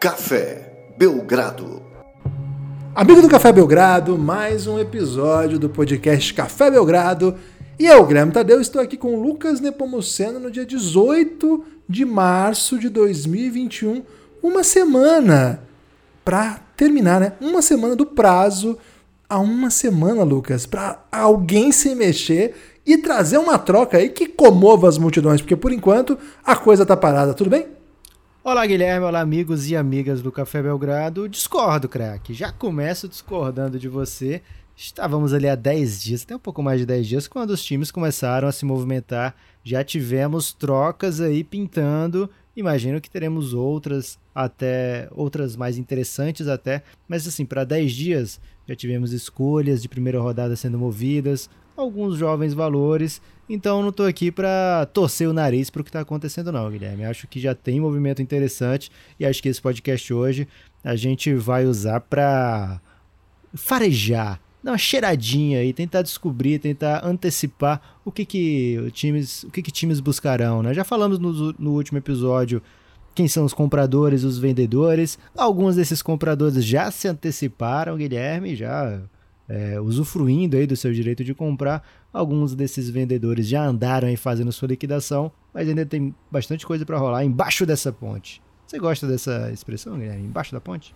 Café Belgrado. Amigo do Café Belgrado, mais um episódio do podcast Café Belgrado. E eu, Guilherme Tadeu, estou aqui com o Lucas Nepomuceno no dia 18 de março de 2021, uma semana para terminar, né? Uma semana do prazo a uma semana, Lucas, para alguém se mexer e trazer uma troca aí que comova as multidões, porque por enquanto a coisa tá parada, tudo bem? Olá, Guilherme. Olá, amigos e amigas do Café Belgrado. Discordo, craque. Já começo discordando de você. Estávamos ali há 10 dias, até um pouco mais de 10 dias, quando os times começaram a se movimentar. Já tivemos trocas aí pintando. Imagino que teremos outras, até outras mais interessantes até. Mas assim, para 10 dias já tivemos escolhas de primeira rodada sendo movidas, alguns jovens valores. Então não estou aqui para torcer o nariz para o que está acontecendo não, Guilherme. Acho que já tem movimento interessante e acho que esse podcast hoje a gente vai usar para farejar, dar uma cheiradinha e tentar descobrir, tentar antecipar o que que times, o que que times buscarão, né? Já falamos no, no último episódio quem são os compradores, os vendedores. Alguns desses compradores já se anteciparam, Guilherme, já é, usufruindo aí do seu direito de comprar. Alguns desses vendedores já andaram aí fazendo sua liquidação, mas ainda tem bastante coisa para rolar embaixo dessa ponte. Você gosta dessa expressão, Guilherme? Embaixo da ponte?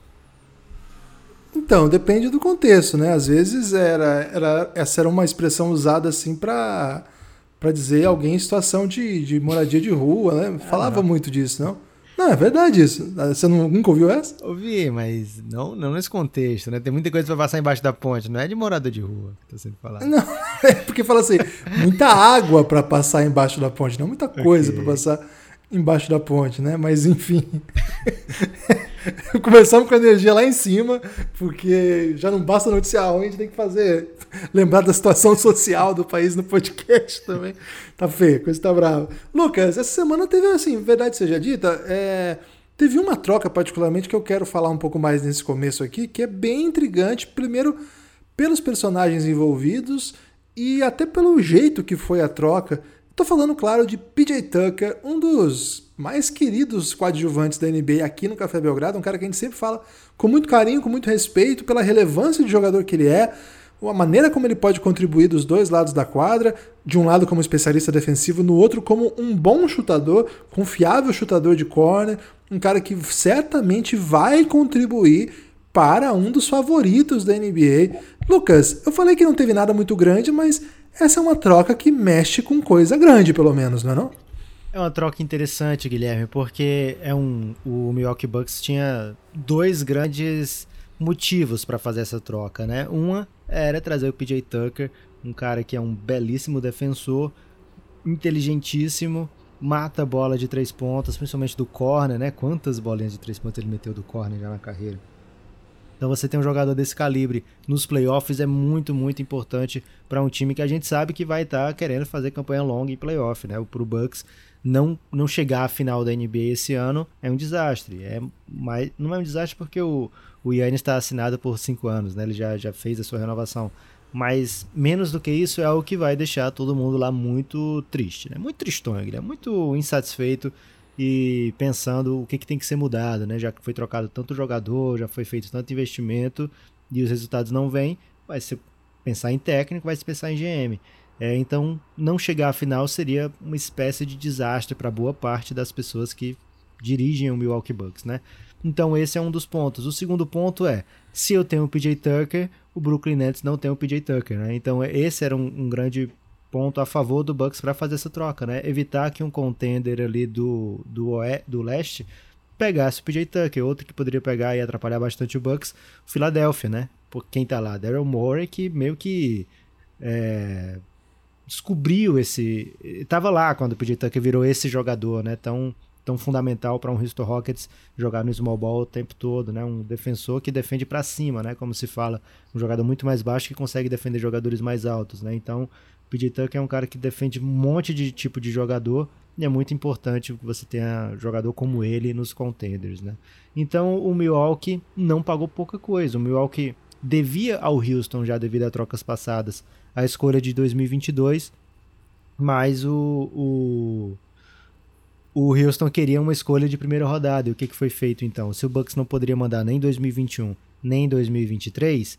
Então, depende do contexto, né? Às vezes era, era essa era uma expressão usada assim para para dizer alguém em situação de, de moradia de rua, né? Falava ah, muito disso, não? Não, é verdade isso. Você nunca ouviu essa? Ouvi, mas não, não nesse contexto, né? Tem muita coisa pra passar embaixo da ponte, não é de morador de rua que tá sendo falado. Não, é porque fala assim, muita água para passar embaixo da ponte, não muita coisa okay. para passar embaixo da ponte, né? Mas enfim. Começamos com a energia lá em cima, porque já não basta noticiar ruim, a gente tem que fazer. Lembrar da situação social do país no podcast também. Tá feio, coisa tá brava. Lucas, essa semana teve, assim, verdade seja dita, é, teve uma troca particularmente que eu quero falar um pouco mais nesse começo aqui, que é bem intrigante. Primeiro, pelos personagens envolvidos e até pelo jeito que foi a troca. Tô falando, claro, de PJ Tucker, um dos mais queridos coadjuvantes da NBA aqui no Café Belgrado, um cara que a gente sempre fala com muito carinho, com muito respeito, pela relevância de jogador que ele é, a maneira como ele pode contribuir dos dois lados da quadra, de um lado como especialista defensivo, no outro como um bom chutador, confiável chutador de corner, um cara que certamente vai contribuir para um dos favoritos da NBA. Lucas, eu falei que não teve nada muito grande, mas essa é uma troca que mexe com coisa grande, pelo menos, não é não? É uma troca interessante, Guilherme, porque é um, o Milwaukee Bucks tinha dois grandes motivos para fazer essa troca, né? Uma era trazer o PJ Tucker, um cara que é um belíssimo defensor, inteligentíssimo, mata a bola de três pontas, principalmente do corner, né? Quantas bolinhas de três pontas ele meteu do corner já na carreira? Então você tem um jogador desse calibre nos playoffs é muito, muito importante para um time que a gente sabe que vai estar tá querendo fazer campanha longa em playoff, né? Pro Bucks não, não chegar à final da NBA esse ano é um desastre. É, mas não é um desastre porque o, o Yannis está assinado por cinco anos, né? Ele já, já fez a sua renovação. Mas menos do que isso é algo que vai deixar todo mundo lá muito triste, né? Muito tristonho, é muito insatisfeito e pensando o que, que tem que ser mudado, né? Já que foi trocado tanto jogador, já foi feito tanto investimento e os resultados não vêm, vai se pensar em técnico, vai se pensar em GM. É, então, não chegar à final seria uma espécie de desastre para boa parte das pessoas que dirigem o Milwaukee Bucks, né? Então, esse é um dos pontos. O segundo ponto é, se eu tenho o PJ Tucker, o Brooklyn Nets não tem o PJ Tucker, né? Então, esse era um, um grande ponto a favor do Bucks para fazer essa troca, né? Evitar que um contender ali do, do, do leste pegasse o PJ Tucker, outro que poderia pegar e atrapalhar bastante o Bucks, o Philadelphia, né? Por quem tá lá, Daryl Morey, que meio que é, descobriu esse, estava lá quando o PJ Tucker virou esse jogador, né? Tão tão fundamental para um Houston Rockets jogar no small ball o tempo todo, né? Um defensor que defende para cima, né? Como se fala, um jogador muito mais baixo que consegue defender jogadores mais altos, né? Então, PJ Tucker é um cara que defende um monte de tipo de jogador e é muito importante que você tenha jogador como ele nos contenders, né? Então o Milwaukee não pagou pouca coisa. O Milwaukee devia ao Houston já devido a trocas passadas a escolha de 2022, mas o, o o Houston queria uma escolha de primeira rodada. E o que, que foi feito então? Se o Bucks não poderia mandar nem 2021 nem 2023,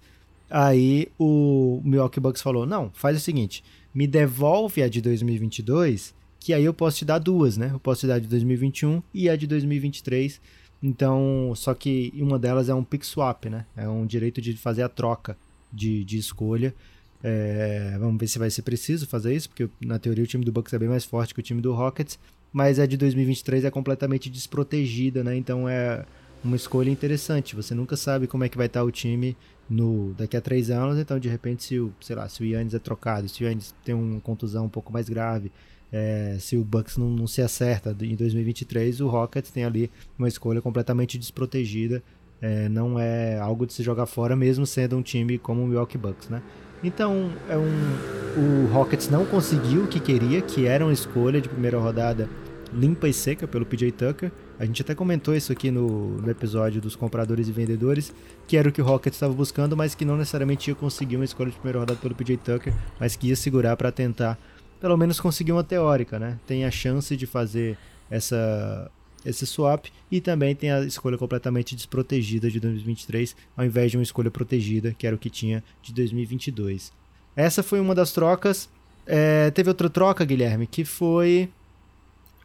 aí o Milwaukee Bucks falou: não, faz o seguinte, me devolve a de 2022, que aí eu posso te dar duas, né? Eu posso te dar a de 2021 e a de 2023. Então, só que uma delas é um pick swap, né? É um direito de fazer a troca de, de escolha. É, vamos ver se vai ser preciso fazer isso, porque na teoria o time do Bucks é bem mais forte que o time do Rockets mas a de 2023 é completamente desprotegida, né? Então é uma escolha interessante. Você nunca sabe como é que vai estar o time no daqui a três anos. Então, de repente, se o, sei lá, se o Yannis é trocado, se o Yannis tem uma contusão um pouco mais grave, é, se o Bucks não, não se acerta em 2023, o Rockets tem ali uma escolha completamente desprotegida. É, não é algo de se jogar fora, mesmo sendo um time como o Milwaukee Bucks, né? Então, é um, o Rockets não conseguiu o que queria, que era uma escolha de primeira rodada limpa e seca pelo PJ Tucker. A gente até comentou isso aqui no, no episódio dos compradores e vendedores, que era o que o Rockets estava buscando, mas que não necessariamente ia conseguir uma escolha de primeira rodada pelo PJ Tucker, mas que ia segurar para tentar, pelo menos, conseguir uma teórica, né? Tem a chance de fazer essa esse swap e também tem a escolha completamente desprotegida de 2023, ao invés de uma escolha protegida, que era o que tinha de 2022. Essa foi uma das trocas. É, teve outra troca, Guilherme, que foi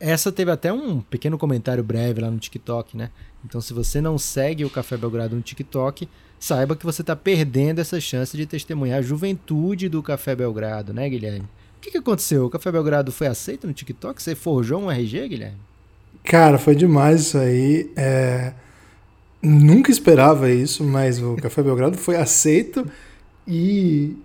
essa teve até um pequeno comentário breve lá no TikTok, né? Então, se você não segue o Café Belgrado no TikTok, saiba que você está perdendo essa chance de testemunhar a juventude do Café Belgrado, né, Guilherme? O que, que aconteceu? O Café Belgrado foi aceito no TikTok? Você forjou um RG, Guilherme? Cara, foi demais isso aí. É... Nunca esperava isso, mas o Café Belgrado foi aceito e.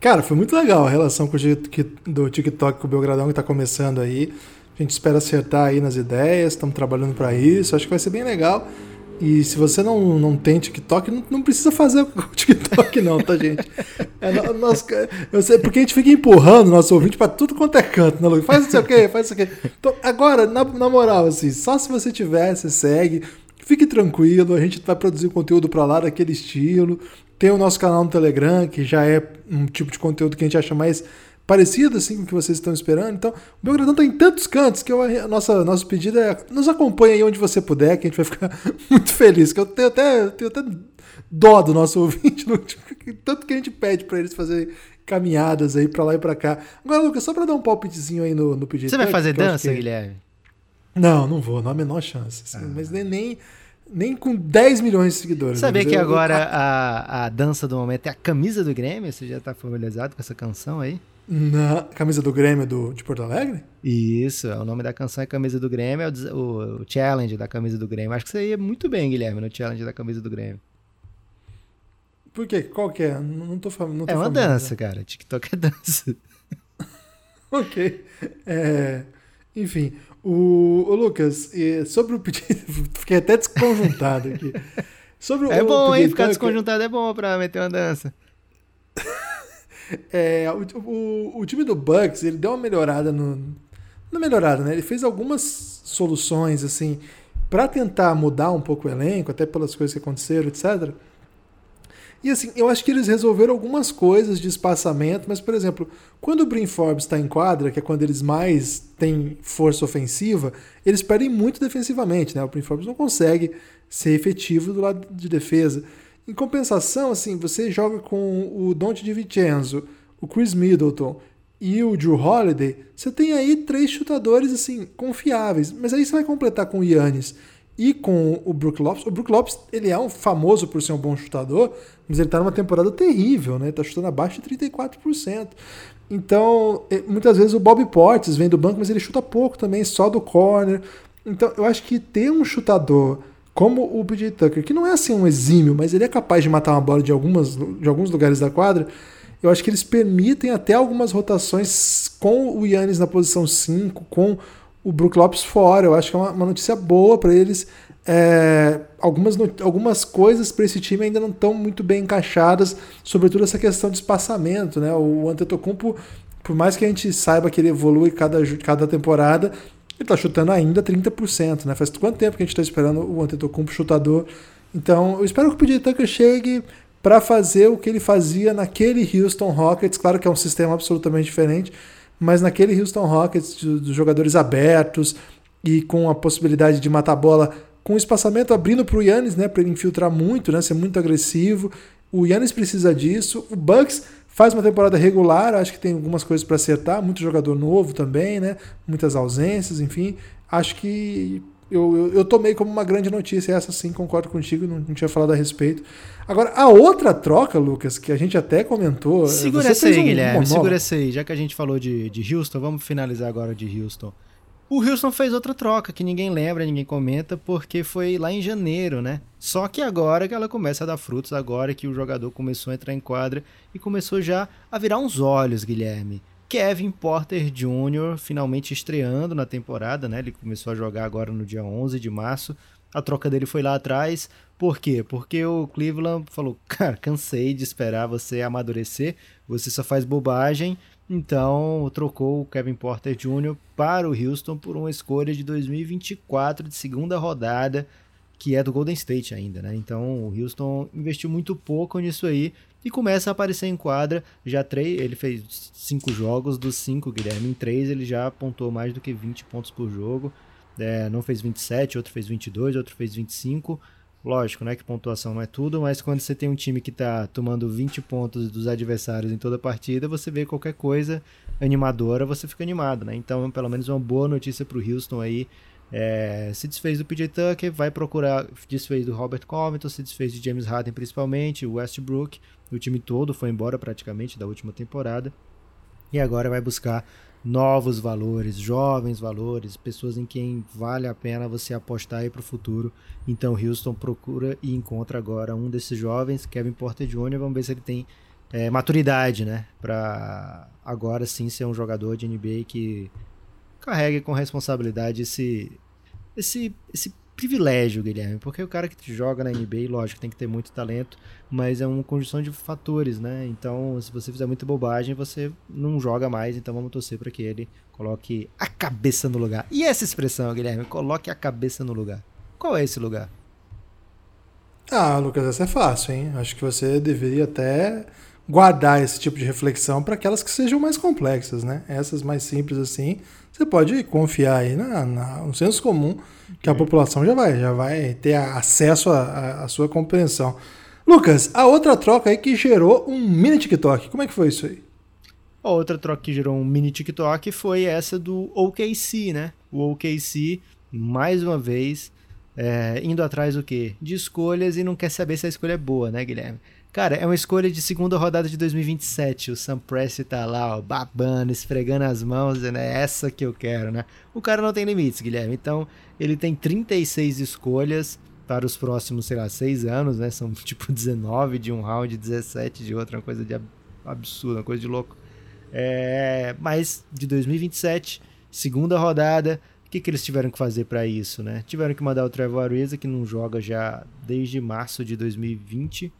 Cara, foi muito legal a relação com o do TikTok com o Belgradão que está começando aí. A gente espera acertar aí nas ideias, estamos trabalhando para isso, acho que vai ser bem legal. E se você não, não tem TikTok, não, não precisa fazer o TikTok, não, tá, gente? É, nós, eu sei, porque a gente fica empurrando nosso ouvinte para tudo quanto é canto, né, Lu? Faz isso aqui, faz isso aqui. Então, agora, na, na moral, assim, só se você tiver, você segue, fique tranquilo, a gente vai produzir conteúdo para lá daquele estilo. Tem o nosso canal no Telegram, que já é um tipo de conteúdo que a gente acha mais parecido assim com o que vocês estão esperando. Então, o Belgradão está em tantos cantos que eu, a nossa, nosso pedido é nos acompanhe aí onde você puder, que a gente vai ficar muito feliz. Que eu tenho até, tenho até dó do nosso ouvinte, tanto que a gente pede para eles fazerem caminhadas aí para lá e para cá. Agora, Lucas, só para dar um palpitezinho aí no, no pedido. Você vai fazer dança, que... Guilherme? Não, não vou, não há a menor chance. Assim, ah. Mas nem, nem, nem com 10 milhões de seguidores. Sabia que eu, agora eu... a, a dança do momento é a camisa do Grêmio? Você já está familiarizado com essa canção aí? Na camisa do Grêmio do, de Porto Alegre? Isso, é o nome da canção é Camisa do Grêmio, é o, o, challenge da camisa do Grêmio. Acho que você ia muito bem, Guilherme, no challenge da camisa do Grêmio. Por quê? Qual que é? Não, tô falando. É uma dança, cara. TikTok é dança. ok. É, enfim, o, o Lucas, sobre o pedido. Fiquei até desconjuntado aqui. Sobre o, é bom, hein? Ficar desconjuntado é bom pra meter uma dança. É, o, o, o, time do Bucks, ele deu uma melhorada no. Não melhorada, né? Ele fez algumas soluções, assim, para tentar mudar um pouco o elenco, até pelas coisas que aconteceram, etc. E assim, eu acho que eles resolveram algumas coisas de espaçamento, mas, por exemplo, quando o Brin Forbes está em quadra, que é quando eles mais têm força ofensiva, eles perdem muito defensivamente, né? O Brin Forbes não consegue ser efetivo do lado de defesa. Em compensação, assim, você joga com o Dante de Vincenzo, o Chris Middleton e o Drew Holiday, você tem aí três chutadores assim confiáveis. Mas aí você vai completar com o Yannis e com o Brook Lopes. O Brook Lopes, ele é um famoso por ser um bom chutador, mas ele está numa temporada terrível, né? Tá chutando abaixo de 34%. Então, é, muitas vezes o Bob Portes vem do banco, mas ele chuta pouco também, só do corner. Então, eu acho que ter um chutador como o PJ Tucker, que não é assim um exímio, mas ele é capaz de matar uma bola de, algumas, de alguns lugares da quadra, eu acho que eles permitem até algumas rotações com o Yannis na posição 5, com o Brook Lopes fora. Eu acho que é uma, uma notícia boa para eles. É, algumas, algumas coisas para esse time ainda não estão muito bem encaixadas, sobretudo essa questão de espaçamento. Né? O Antetokounmpo, por mais que a gente saiba que ele evolui cada, cada temporada, ele está chutando ainda 30%, né? Faz quanto tempo que a gente está esperando o Antetokounmpo chutador? Então, eu espero que o PJ Tucker chegue para fazer o que ele fazia naquele Houston Rockets. Claro que é um sistema absolutamente diferente, mas naquele Houston Rockets dos jogadores abertos, e com a possibilidade de matar a bola com espaçamento abrindo para o Yannis, né, para ele infiltrar muito, né, ser muito agressivo. O Yannis precisa disso. O Bucks faz uma temporada regular, acho que tem algumas coisas para acertar, muito jogador novo também, né, muitas ausências, enfim. Acho que eu, eu, eu, tomei como uma grande notícia, essa sim, concordo contigo, não, não, tinha falado a respeito. Agora, a outra troca, Lucas, que a gente até comentou. Segura essa aí, um Guilherme, segura essa aí. Já que a gente falou de, de Houston, vamos finalizar agora de Houston. O Houston fez outra troca que ninguém lembra, ninguém comenta, porque foi lá em janeiro, né? Só que agora que ela começa a dar frutos, agora que o jogador começou a entrar em quadra e começou já a virar uns olhos, Guilherme. Kevin Porter Jr. finalmente estreando na temporada, né? Ele começou a jogar agora no dia 11 de março. A troca dele foi lá atrás. Por quê? Porque o Cleveland falou: Cara, cansei de esperar você amadurecer, você só faz bobagem. Então trocou o Kevin Porter Jr. para o Houston por uma escolha de 2024 de segunda rodada, que é do Golden State ainda, né? Então o Houston investiu muito pouco nisso aí e começa a aparecer em quadra. Já três, ele fez cinco jogos, dos cinco, Guilherme, em três ele já apontou mais do que 20 pontos por jogo. É, não fez 27, outro fez 22, outro fez 25. Lógico, né, que pontuação não é tudo, mas quando você tem um time que está tomando 20 pontos dos adversários em toda a partida, você vê qualquer coisa animadora, você fica animado, né? Então, pelo menos uma boa notícia para o Houston aí. É, se desfez do PJ Tucker, vai procurar, desfez do Robert Covington, se desfez de James Harden principalmente, Westbrook, o time todo foi embora praticamente da última temporada. E agora vai buscar novos valores, jovens valores, pessoas em quem vale a pena você apostar aí para o futuro. Então Houston procura e encontra agora um desses jovens, Kevin Porter Jr. Vamos ver se ele tem é, maturidade, né, para agora sim ser um jogador de NBA que carregue com responsabilidade esse esse esse privilégio, Guilherme, porque o cara que joga na NBA, lógico, tem que ter muito talento, mas é uma conjunção de fatores, né? Então, se você fizer muita bobagem, você não joga mais, então vamos torcer para que ele coloque a cabeça no lugar. E essa expressão, Guilherme, coloque a cabeça no lugar. Qual é esse lugar? Ah, Lucas, essa é fácil, hein? Acho que você deveria até guardar esse tipo de reflexão para aquelas que sejam mais complexas, né? Essas mais simples assim, você pode confiar aí na, na, no senso comum que a população já vai, já vai ter acesso à sua compreensão. Lucas, a outra troca aí que gerou um mini TikTok, como é que foi isso aí? A outra troca que gerou um mini TikTok foi essa do OKC, né? O OKC, mais uma vez, é, indo atrás do quê? De escolhas e não quer saber se a escolha é boa, né, Guilherme? Cara, é uma escolha de segunda rodada de 2027. O Sam Presti tá lá, ó, babando, esfregando as mãos, dizendo, é essa que eu quero, né? O cara não tem limites, Guilherme. Então, ele tem 36 escolhas para os próximos, sei lá, 6 anos, né? São tipo 19 de um round, 17 de outro, uma coisa de absurda, uma coisa de louco. É, mas de 2027, segunda rodada, o que, que eles tiveram que fazer para isso, né? Tiveram que mandar o Trevor Ariza, que não joga já desde março de 2020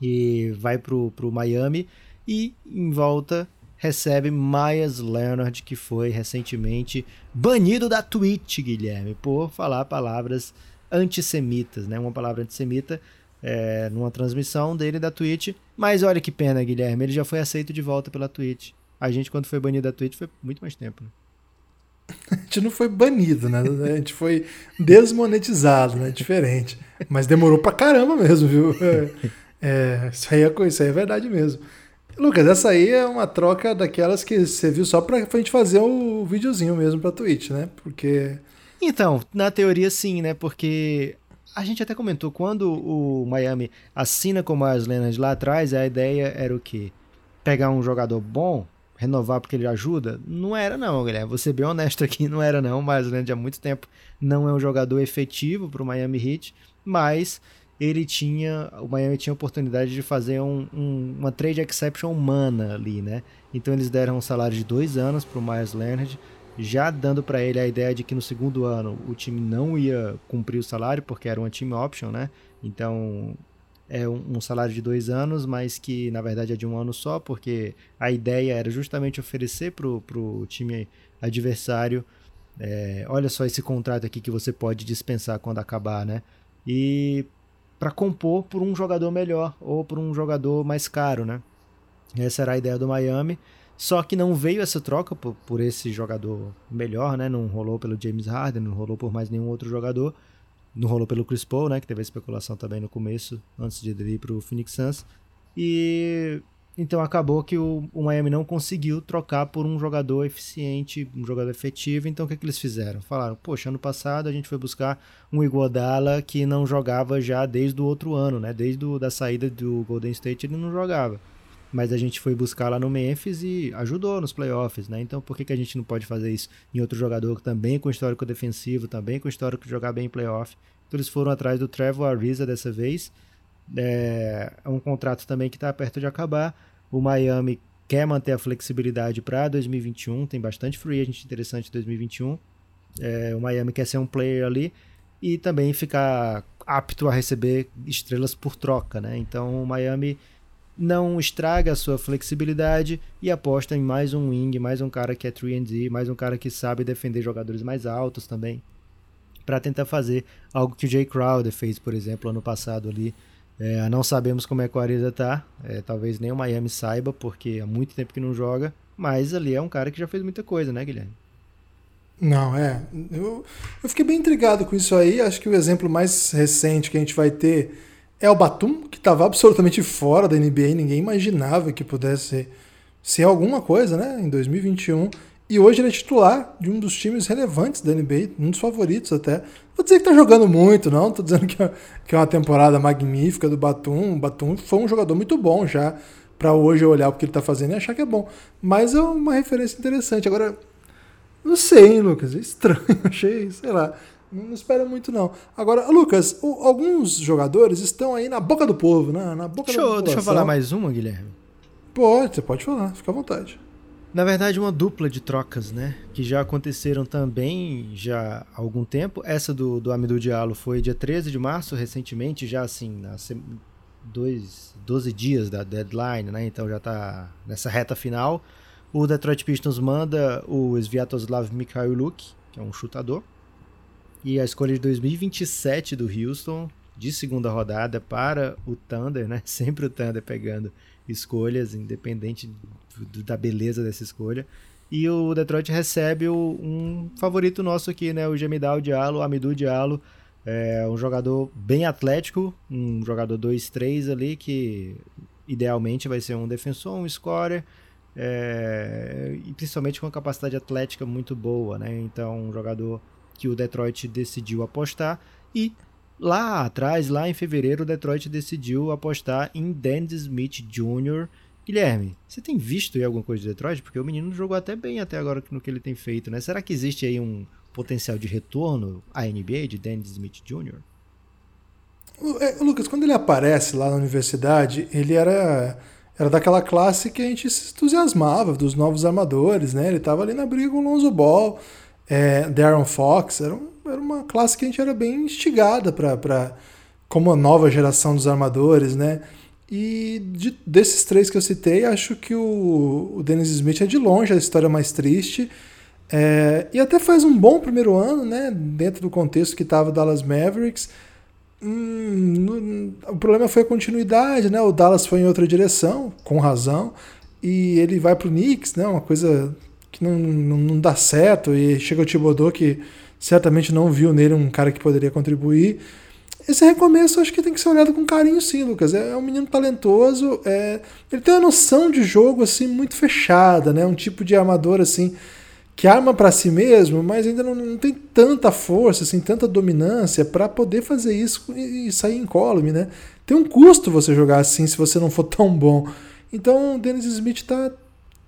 e vai pro, pro Miami e em volta recebe Myers Leonard, que foi recentemente banido da Twitch, Guilherme, por falar palavras antissemitas, né? Uma palavra antissemita é, numa transmissão dele da Twitch. Mas olha que pena, Guilherme, ele já foi aceito de volta pela Twitch. A gente, quando foi banido da Twitch, foi muito mais tempo. Né? A gente não foi banido, né? A gente foi desmonetizado, né? Diferente. Mas demorou pra caramba mesmo, viu? É, isso aí é, isso aí é verdade mesmo. Lucas, essa aí é uma troca daquelas que você viu só pra, pra gente fazer o videozinho mesmo pra Twitch, né? Porque. Então, na teoria sim, né? Porque a gente até comentou, quando o Miami assina com o Myers Leonard lá atrás, a ideia era o quê? Pegar um jogador bom, renovar porque ele ajuda? Não era não, Guilherme. Vou ser bem honesto aqui, não era não. O Myers Leonard há muito tempo não é um jogador efetivo pro Miami Heat, mas ele tinha, o Miami tinha a oportunidade de fazer um, um, uma trade exception humana ali, né? Então eles deram um salário de dois anos para o Myers Leonard, já dando para ele a ideia de que no segundo ano o time não ia cumprir o salário porque era uma team option, né? Então é um, um salário de dois anos, mas que na verdade é de um ano só, porque a ideia era justamente oferecer para o time adversário, é, olha só esse contrato aqui que você pode dispensar quando acabar, né? E para compor por um jogador melhor ou por um jogador mais caro, né? Essa era a ideia do Miami. Só que não veio essa troca por, por, esse jogador melhor, né? Não rolou pelo James Harden, não rolou por mais nenhum outro jogador. Não rolou pelo Chris Paul, né? Que teve a especulação também no começo, antes de ele ir pro Phoenix Suns. E então acabou que o, o, Miami não conseguiu trocar por um jogador eficiente, um jogador efetivo. Então o que, que eles fizeram? Falaram, poxa, ano passado a gente foi buscar um Iguodala que não jogava já desde o outro ano, né? Desde a da saída do Golden State ele não jogava. Mas a gente foi buscar lá no Memphis e ajudou nos playoffs, né? Então por que, que a gente não pode fazer isso em outro jogador também com histórico defensivo, também com histórico de jogar bem em playoff? Então eles foram atrás do Trevor Ariza dessa vez. É, é um contrato também que está perto de acabar o Miami quer manter a flexibilidade para 2021, tem bastante free agent interessante em 2021. É, o Miami quer ser um player ali e também ficar apto a receber estrelas por troca, né? Então o Miami não estraga a sua flexibilidade e aposta em mais um wing, mais um cara que é 3D, mais um cara que sabe defender jogadores mais altos também, para tentar fazer algo que o Jay Crowder fez, por exemplo, ano passado ali é, não sabemos como é que o Ariza tá. É, talvez nem o Miami saiba, porque há muito tempo que não joga. Mas ali é um cara que já fez muita coisa, né, Guilherme? Não, é. Eu, eu fiquei bem intrigado com isso aí. Acho que o exemplo mais recente que a gente vai ter é o Batum, que estava absolutamente fora da NBA. Ninguém imaginava que pudesse ser alguma coisa, né, em 2021. E hoje ele é titular de um dos times relevantes da NBA, um dos favoritos até. Vou dizer que tá jogando muito, não. Tô dizendo que é, que é uma temporada magnífica do Batum. O Batum foi um jogador muito bom já para hoje eu olhar o que ele tá fazendo e achar que é bom. Mas é uma referência interessante. Agora, não sei, hein, Lucas? É estranho. Achei, sei lá. Não espero muito, não. Agora, Lucas, o, alguns jogadores estão aí na boca do povo, né? Na boca deixa, da deixa eu falar mais uma, Guilherme. Pode, você pode falar, fica à vontade. Na verdade, uma dupla de trocas, né? Que já aconteceram também já há algum tempo. Essa do, do Amidou Diallo foi dia 13 de março, recentemente, já assim, na dois, 12 dias da deadline, né? Então já tá nessa reta final. O Detroit Pistons manda o Sviatoslav Mikhailuk, que é um chutador. E a escolha de 2027 do Houston, de segunda rodada, para o Thunder, né? Sempre o Thunder pegando escolhas, independente da beleza dessa escolha. E o Detroit recebe o, um favorito nosso aqui, né? O Gemidal Diallo, Amidou Diallo, é um jogador bem atlético, um jogador 2-3 ali, que idealmente vai ser um defensor, um scorer, é, e principalmente com capacidade atlética muito boa, né? Então, um jogador que o Detroit decidiu apostar e Lá atrás, lá em fevereiro, o Detroit decidiu apostar em Dennis Smith Jr. Guilherme, você tem visto aí alguma coisa de Detroit? Porque o menino jogou até bem até agora no que ele tem feito, né? Será que existe aí um potencial de retorno à NBA de Dennis Smith Jr.? É, Lucas, quando ele aparece lá na universidade, ele era era daquela classe que a gente se entusiasmava, dos novos armadores, né? Ele estava ali na briga com o Lonzo Ball, é, Darren Fox, era um era uma classe que a gente era bem instigada para como a nova geração dos armadores, né? E de, desses três que eu citei, acho que o, o Dennis Smith é de longe a história mais triste. É, e até faz um bom primeiro ano, né? Dentro do contexto que estava o Dallas Mavericks. Hum, o problema foi a continuidade, né? O Dallas foi em outra direção, com razão, e ele vai para o Knicks, né? Uma coisa que não, não, não dá certo. E chega o Thibodeau que certamente não viu nele um cara que poderia contribuir. Esse recomeço acho que tem que ser olhado com carinho, sim, Lucas. É um menino talentoso, é... ele tem uma noção de jogo assim muito fechada, né? Um tipo de armador assim que arma para si mesmo, mas ainda não, não, tem tanta força, assim, tanta dominância para poder fazer isso e sair incólume, né? Tem um custo você jogar assim se você não for tão bom. Então o Dennis Smith tá.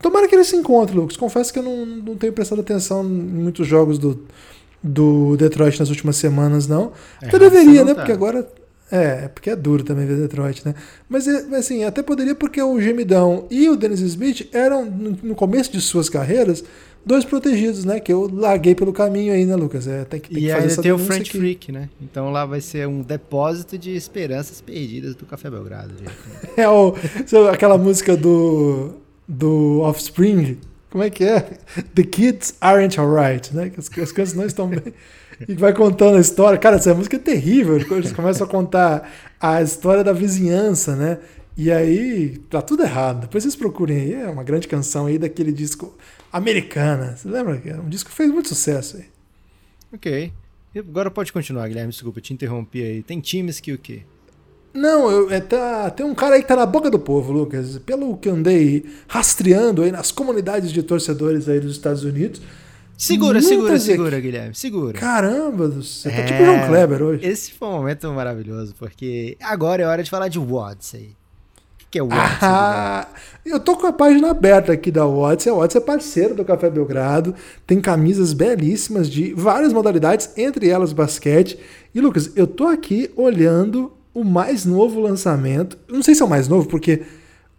Tomara que ele se encontre, Lucas. Confesso que eu não, não tenho prestado atenção em muitos jogos do, do Detroit nas últimas semanas, não. É, até deveria, né? Tá. Porque agora. É, porque é duro também ver Detroit, né? Mas assim, até poderia porque o Gemidão e o Dennis Smith eram, no começo de suas carreiras, dois protegidos, né? Que eu larguei pelo caminho aí, né, Lucas? É, tem que, tem e que fazer ainda tem o French aqui. Freak, né? Então lá vai ser um depósito de esperanças perdidas do Café Belgrado. é o, aquela música do, do Offspring, como é que é? The kids aren't alright, né? As, as crianças não estão bem. E vai contando a história. Cara, essa música é terrível. Eles começam a contar a história da vizinhança, né? E aí, tá tudo errado. Depois vocês procurem aí, é uma grande canção aí daquele disco Americana. Você lembra? É um disco que fez muito sucesso aí. Ok. Agora pode continuar, Guilherme. Desculpa, te interrompi aí. Tem times que o quê? Não, eu, é, tá, tem um cara aí que tá na boca do povo, Lucas. Pelo que andei rastreando aí nas comunidades de torcedores aí dos Estados Unidos. Segura, segura, equi- segura, Guilherme. Segura. Caramba, céu, tá É, tipo o João Kleber hoje. Esse foi um momento maravilhoso, porque agora é hora de falar de Odyssey. O que é o? Ah, eu tô com a página aberta aqui da Watts. A Watts é parceiro do Café Belgrado. Tem camisas belíssimas de várias modalidades, entre elas basquete. E Lucas, eu tô aqui olhando o mais novo lançamento. Não sei se é o mais novo, porque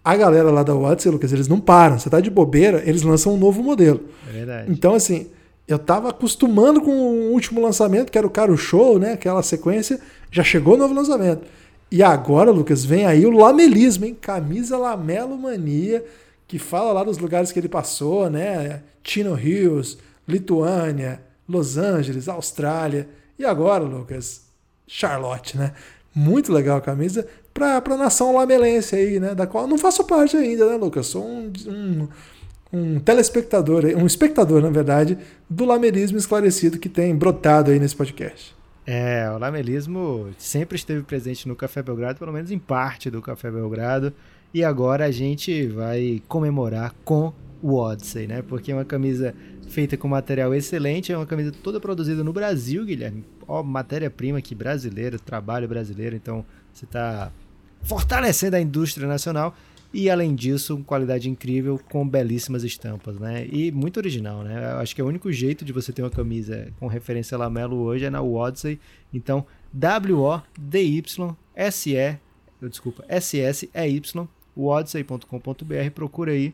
a galera lá da Watts, Lucas, eles não param. Você tá de bobeira, eles lançam um novo modelo. É verdade. Então, assim, eu tava acostumando com o último lançamento, que era o Caro Show, né? Aquela sequência. Já chegou o novo lançamento. E agora, Lucas, vem aí o lamelismo, hein? Camisa Lamelo Mania, que fala lá dos lugares que ele passou, né? Chino Hills, Lituânia, Los Angeles, Austrália. E agora, Lucas, Charlotte, né? Muito legal a camisa pra, pra nação lamelense aí, né? Da qual não faço parte ainda, né, Lucas? Sou um, um, um telespectador, um espectador, na verdade, do lamelismo esclarecido que tem brotado aí nesse podcast. É, o lamelismo sempre esteve presente no Café Belgrado, pelo menos em parte do Café Belgrado. E agora a gente vai comemorar com o Odyssey, né? Porque é uma camisa feita com material excelente, é uma camisa toda produzida no Brasil, Guilherme. Ó, matéria-prima aqui brasileira, trabalho brasileiro, então você está fortalecendo a indústria nacional. E além disso, qualidade incrível com belíssimas estampas, né? E muito original, né? Eu acho que é o único jeito de você ter uma camisa com referência Lamelo hoje é na Odyssey. Então, W-O-D-Y-S-E, eu desculpa, S-S-E-Y, odyssey.com.br, procura aí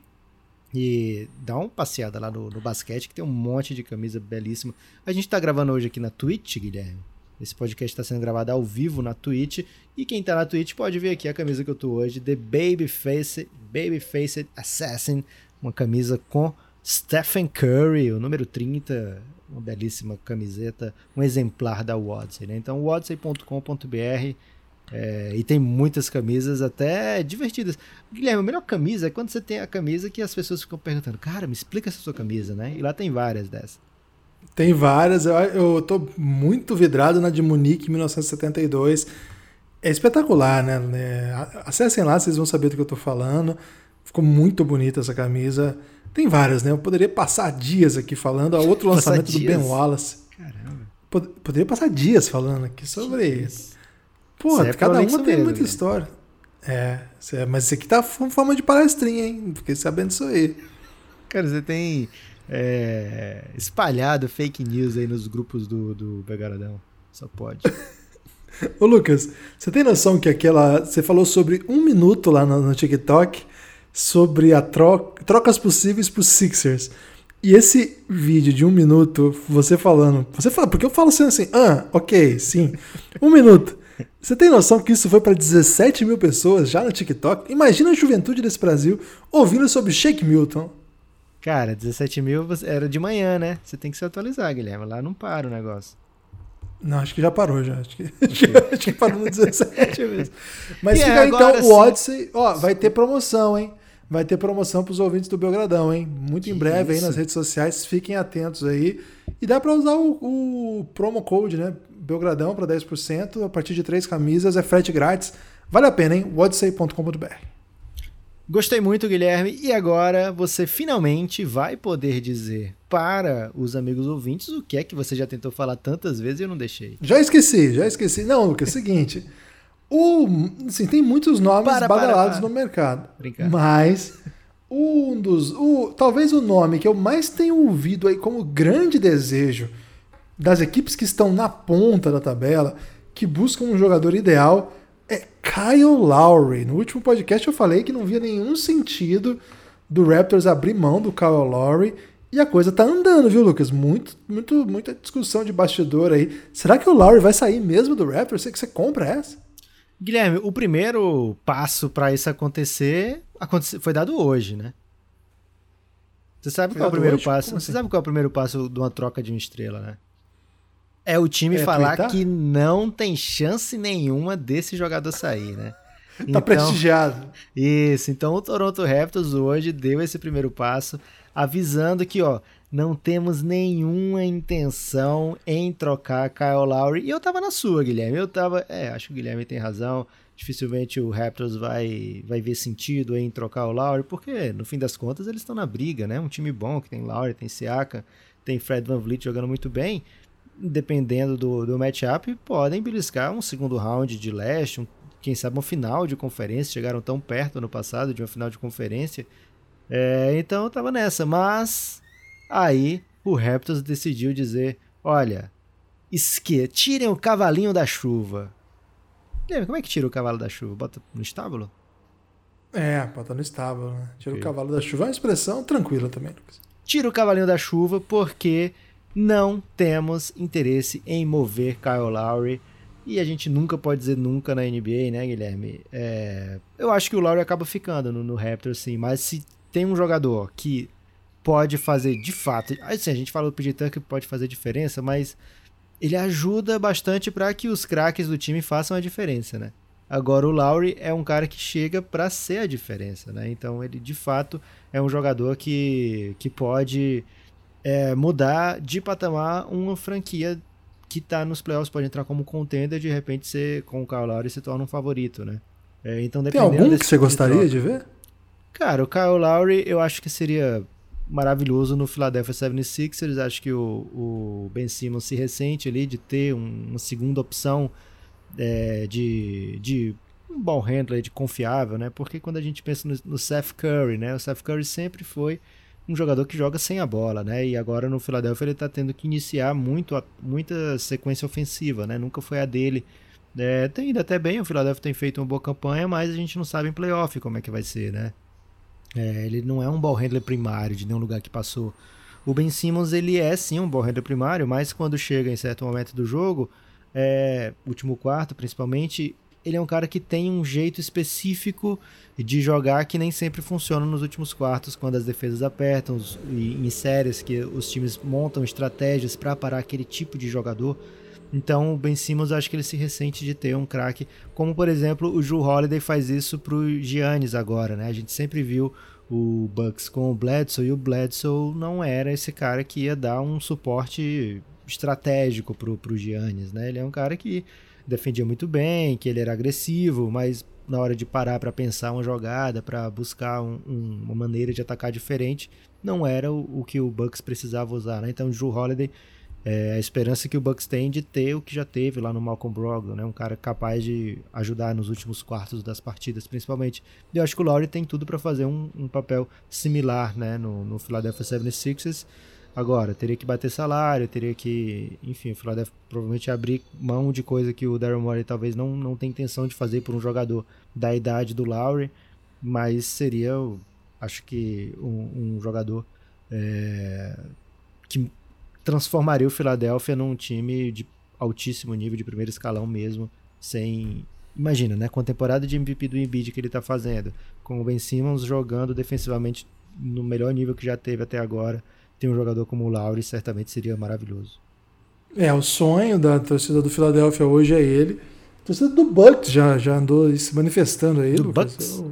e dá uma passeada lá no, no basquete, que tem um monte de camisa belíssima. A gente tá gravando hoje aqui na Twitch, Guilherme. Esse podcast está sendo gravado ao vivo na Twitch. E quem tá na Twitch pode ver aqui a camisa que eu tô hoje, The Babyface, Babyface Assassin. Uma camisa com Stephen Curry, o número 30. Uma belíssima camiseta, um exemplar da Odyssey, né? Então, odyssey.com.br é, e tem muitas camisas até divertidas. Guilherme, a melhor camisa é quando você tem a camisa que as pessoas ficam perguntando, cara, me explica essa sua camisa, né? E lá tem várias dessas. Tem várias, eu, eu tô muito vidrado na de Munique 1972. É espetacular, né? É, Acessem lá, vocês vão saber do que eu tô falando. Ficou muito bonita essa camisa. Tem várias, né? Eu poderia passar dias aqui falando. Há outro lançamento do Ben? Wallace. Caramba. Pod- Poderia passar dias falando aqui sobre isso. Isso é cada uma tem mesmo, muita né? história. É, isso é, mas isso aqui tá com forma de palestrinha, hein? Fiquei sabendo disso aí. Cara, você tem é, espalhado fake news aí nos grupos do, do Begaradão. Só pode. Ô Lucas, você tem noção que aquela. Você falou sobre um minuto lá no, no TikTok sobre a troca, trocas possíveis pro Sixers. E esse vídeo de um minuto, você falando. Você fala, porque eu falo assim assim, ah, ok, sim. Um minuto. Você tem noção que isso foi para 17 mil pessoas já no TikTok? Imagina a juventude desse Brasil ouvindo sobre Shake Milton. Cara, 17 mil era de manhã, né? Você tem que se atualizar, Guilherme. Lá não para o negócio. Não, acho que já parou já. Acho que, acho que parou no 17 mesmo. Mas E fica aí, então, sim. o Odyssey, ó, vai ter promoção, hein? Vai ter promoção pros ouvintes do Belgradão, hein? Muito em Que breve aí isso? nas redes sociais, fiquem atentos aí. E dá pra usar o, o promo code, né? Belgradão para 10%, a partir de três camisas, é frete grátis. Vale a pena, hein? odyssey.com.br. Gostei muito, Guilherme. E agora você finalmente vai poder dizer para os amigos ouvintes o que é que você já tentou falar tantas vezes e eu não deixei. Já esqueci, já esqueci. Não, Lucas, é o seguinte. O, assim, tem muitos nomes Para, para, badalados para. no mercado. Brincar. Mas um dos. O, talvez o nome que eu mais tenho ouvido aí como grande desejo das equipes que estão na ponta da tabela, que buscam um jogador ideal, é Kyle Lowry. No último podcast eu falei que não via nenhum sentido do Raptors abrir mão do Kyle Lowry. E a coisa tá andando, viu, Lucas? Muito, muito, muita discussão de bastidor aí. Será que o Lowry vai sair mesmo do Raptors? Você que você compra essa? Guilherme, o primeiro passo para isso acontecer, aconte- foi dado hoje, né? Você sabe Foi qual é o primeiro hoje? passo? Como Você assim? sabe qual é o primeiro passo de uma troca de uma estrela, né? É o time É falar tweetar? que não tem chance nenhuma desse jogador sair, né? tá então, prestigiado. Isso, então o Toronto Raptors hoje deu esse primeiro passo, avisando que, ó, não temos nenhuma intenção em trocar Kyle Lowry. E eu tava na sua, Guilherme. Eu tava. É, acho que o Guilherme tem razão. Dificilmente o Raptors vai, vai ver sentido em trocar o Lowry, porque no fim das contas eles estão na briga, né? Um time bom que tem Lowry, tem Siaka, tem Fred Van Vliet jogando muito bem. Dependendo do, do matchup, podem beliscar um segundo round de leste, um, quem sabe uma final de conferência. Chegaram tão perto no passado de uma final de conferência. É, então eu tava nessa, mas Aí o Raptors decidiu dizer: olha, esque, tirem o cavalinho da chuva. Como é que tira o cavalo da chuva? Bota no estábulo? É, bota no estábulo, né? Tira okay. o cavalo da chuva. É uma expressão tranquila também, Lucas. Tira o cavalinho da chuva porque não temos interesse em mover Kyle Lowry. E a gente nunca pode dizer nunca na NBA, né, Guilherme? É, eu acho que o Lowry acaba ficando no, no Raptors, sim. Mas se tem um jogador que pode fazer de fato. Assim, a gente falou do PJ Tucker que pode fazer diferença, mas ele ajuda bastante para que os craques do time façam a diferença, né? Agora o Lowry é um cara que chega para ser a diferença, né? Então ele de fato é um jogador que, que pode é, mudar de patamar uma franquia que está nos playoffs, pode entrar como contender de repente ser com o Kyle Lowry se torna um favorito, né? É, então Tem algum que você tipo gostaria de, de ver? Cara, o Kyle Lowry eu acho que seria maravilhoso no Philadelphia 76ers. Acho que o, o Ben Simmons se ressente ali de ter um, uma segunda opção é, de, de um ball handler, de confiável, né? Porque quando a gente pensa no, no Seth Curry, né? O Seth Curry sempre foi um jogador que joga sem a bola, né? E agora no Philadelphia ele está tendo que iniciar muito, muita sequência ofensiva, né? Nunca foi a dele. É, tem ido até bem, o Philadelphia tem feito uma boa campanha, mas a gente não sabe em playoff como é que vai ser, né? É, ele não é um ball handler primário de nenhum lugar que passou. O Ben Simmons ele é sim um ball handler primário, mas quando chega em certo momento do jogo, é, último quarto principalmente, ele é um cara que tem um jeito específico de jogar que nem sempre funciona nos últimos quartos, quando as defesas apertam, os, em séries que os times montam estratégias para parar aquele tipo de jogador. Então o Ben Simmons acho que ele se ressente de ter um craque, como por exemplo o Drew Holiday faz isso pro Giannis agora, né? A gente sempre viu o Bucks com o Bledsoe e o Bledsoe não era esse cara que ia dar um suporte estratégico pro, pro Giannis, né? Ele é um cara que defendia muito bem, que ele era agressivo, mas na hora de parar para pensar uma jogada, para buscar um, um, uma maneira de atacar diferente, não era o, o, que o Bucks precisava usar, né? Então Drew Holiday é, a esperança que o Bucks tem de ter o que já teve lá no Malcolm Brogdon, né? Um cara capaz de ajudar nos últimos quartos das partidas, principalmente. E eu acho que o Lowry tem tudo para fazer um, um, papel similar, né? No, no Philadelphia 76ers. Agora, teria que bater salário, teria que, enfim, o Philadelphia provavelmente abrir mão de coisa que o Daryl Morey talvez não, não tenha intenção de fazer por um jogador da idade do Lowry, mas seria, acho que, um, um jogador é, que transformaria o Philadelphia num time de altíssimo nível, de primeiro escalão mesmo, sem... Imagina, né? Com a temporada de MVP do Embiid que ele tá fazendo, com o Ben Simmons jogando defensivamente no melhor nível que já teve até agora, tem um jogador como o Lowry, certamente seria maravilhoso. É, o sonho da torcida do Philadelphia hoje é ele. A torcida do Bucks já, já andou se manifestando aí. Do Bucks?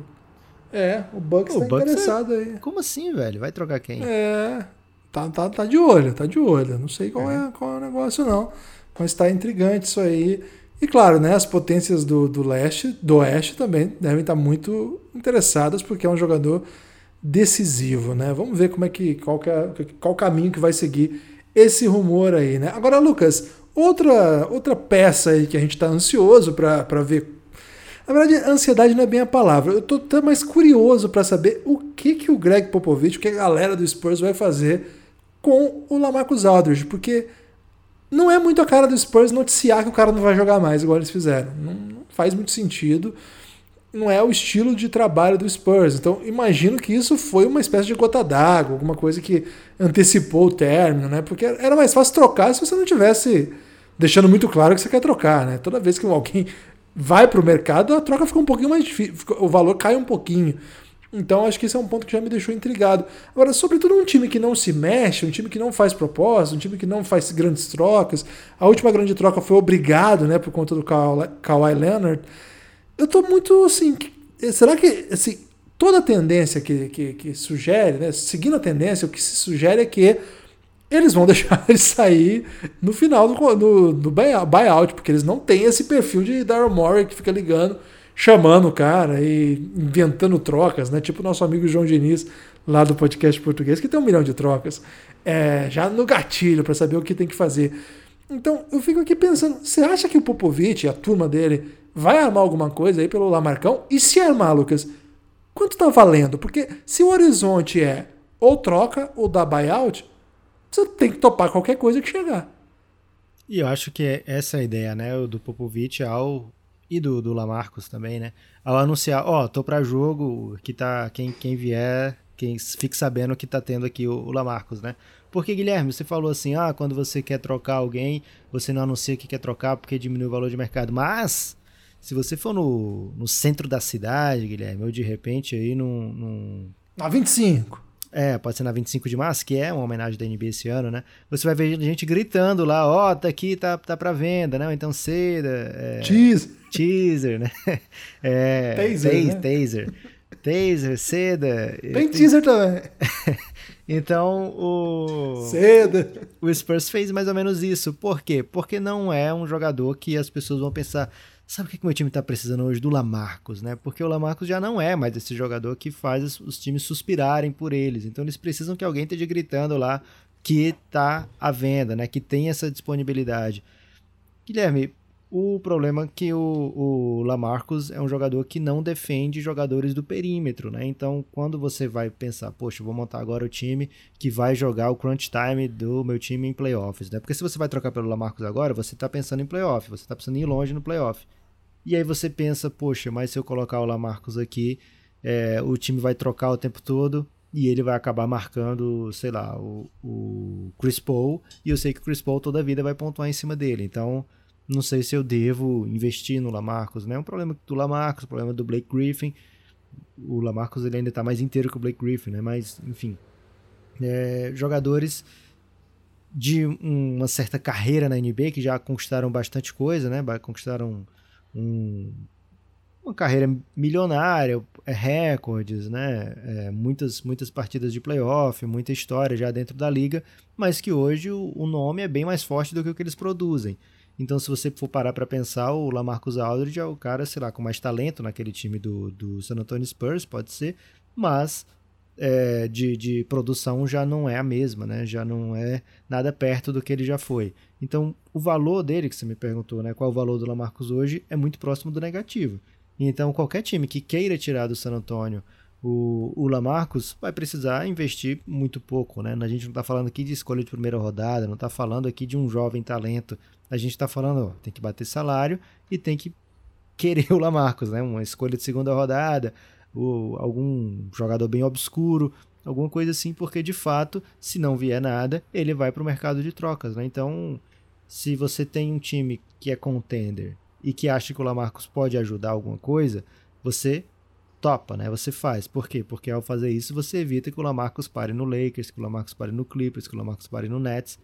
É, o Bucks o tá Bucks interessado é... aí. Como assim, velho? Vai trocar quem? É, tá, tá, tá de olho, tá de olho. Não sei qual é, é qual é o negócio, não. Mas tá intrigante isso aí. E claro, né, as potências do, do leste, do oeste também devem estar muito interessadas, porque é um jogador decisivo, né? Vamos ver como é que qual, que é, qual caminho que vai seguir esse rumor aí, né? Agora, Lucas, outra outra peça aí que a gente está ansioso para ver. Na verdade, ansiedade não é bem a palavra. Eu estou até mais curioso para saber o que que o Greg Popovich, o que a galera do Spurs vai fazer com o Lamarcus Aldridge, porque não é muito a cara do Spurs noticiar que o cara não vai jogar mais, igual eles fizeram. Não, não faz muito sentido. Não é o estilo de trabalho do Spurs. Então, imagino que isso foi uma espécie de gota d'água, alguma coisa que antecipou o término, né? Porque era mais fácil trocar se você não tivesse deixando muito claro que você quer trocar, né? Toda vez que alguém vai para o mercado, a troca fica um pouquinho mais difícil, o valor cai um pouquinho. Então acho que esse é um ponto que já me deixou intrigado. Agora, sobretudo um time que não se mexe, um time que não faz propósito, um time que não faz grandes trocas. A última grande troca foi obrigado, né, por conta do Kawhi Leonard. Eu tô muito assim. Será que assim, toda tendência que, que, que sugere, né, seguindo a tendência, o que se sugere é que eles vão deixar ele sair no final do, do, do buyout, porque eles não têm esse perfil de Daryl Morey que fica ligando, chamando o cara e inventando trocas, né? Tipo o nosso amigo João Diniz, lá do podcast português, que tem um milhão de trocas, é, já no gatilho para saber o que tem que fazer. Então eu fico aqui pensando, você acha que o Popovich e a turma dele vai armar alguma coisa aí pelo Lamarcão? E se armar, Lucas, quanto tá valendo? Porque se o horizonte é ou troca ou dá buyout, você tem que topar qualquer coisa que chegar. E eu acho que é essa é a ideia, né, do Popovich ao e do, do Lamarcus também, né? Ao anunciar, ó, oh, tô para jogo, que tá quem quem vier, quem fique sabendo que tá tendo aqui o, o Lamarcus, né? Porque Guilherme, você falou assim, ah, quando você quer trocar alguém, você não anuncia que quer trocar porque diminui o valor de mercado. Mas se você for no, no centro da cidade, Guilherme, ou de repente aí num, num... Na 25. É, pode ser na 25 de março, que é uma homenagem da NBA esse ano, né? Você vai ver gente gritando lá, ó, oh, tá aqui, tá, tá pra venda, né? então seda. É, teaser. Teaser, né? É, taser, taser, né? taser. Taser, seda. Tem teaser também. então, o. Seda. O Spurs fez mais ou menos isso. Por quê? Porque não é um jogador que as pessoas vão pensar Sabe o que, que meu time está precisando hoje? Do Lamarcos, né? Porque o Lamarcos já não é mais esse jogador que faz os times suspirarem por eles. Então eles precisam que alguém esteja gritando lá que está à venda, né? Que tem essa disponibilidade. Guilherme, o problema é que o, o Lamarcus é um jogador que não defende jogadores do perímetro, né? Então, quando você vai pensar, poxa, vou montar agora o time que vai jogar o crunch time do meu time em playoffs, né? Porque se você vai trocar pelo Lamarcus agora, você está pensando em playoff, você está pensando em ir longe no playoff. E aí você pensa, poxa, mas se eu colocar o Lamarcus aqui, é, o time vai trocar o tempo todo e ele vai acabar marcando, sei lá, o, o Chris Paul, e eu sei que o Chris Paul toda a vida vai pontuar em cima dele. Então, não sei se eu devo investir no Lamarcus, né? É um problema do Lamarcus, problema do Blake Griffin. O Lamarcus ele ainda está mais inteiro que o Blake Griffin, né? Mas, enfim, é, jogadores de uma certa carreira na NBA que já conquistaram bastante coisa, né? Conquistaram um, uma carreira milionária, é, recordes, né? É, muitas, muitas partidas de playoff, muita história já dentro da liga, mas que hoje o, o, nome é bem mais forte do que o que eles produzem. Então, se você for parar para pensar, o Lamarcus Aldridge é o cara, sei lá, com mais talento naquele time do, do San Antonio Spurs, pode ser, mas é, de, de produção já não é a mesma, né? Já não é nada perto do que ele já foi. Então, o valor dele, que você me perguntou, né? Qual o valor do Lamarcus hoje, é muito próximo do negativo. Então, qualquer time que queira tirar do San Antonio o, o Lamarcus vai precisar investir muito pouco, né? A gente não está falando aqui de escolha de primeira rodada, não está falando aqui de um jovem talento. A gente está falando, ó, tem que bater salário e tem que querer o Lamarcus, né? Uma escolha de segunda rodada, ou algum jogador bem obscuro, alguma coisa assim, porque de fato, se não vier nada, ele vai para o mercado de trocas, né? Então, se você tem um time que é contender e que acha que o Lamarcus pode ajudar alguma coisa, você topa, né? Você faz. Por quê? Porque ao fazer isso, você evita que o Lamarcus pare no Lakers, que o Lamarcus pare no Clippers, que o Lamarcus pare no Nets,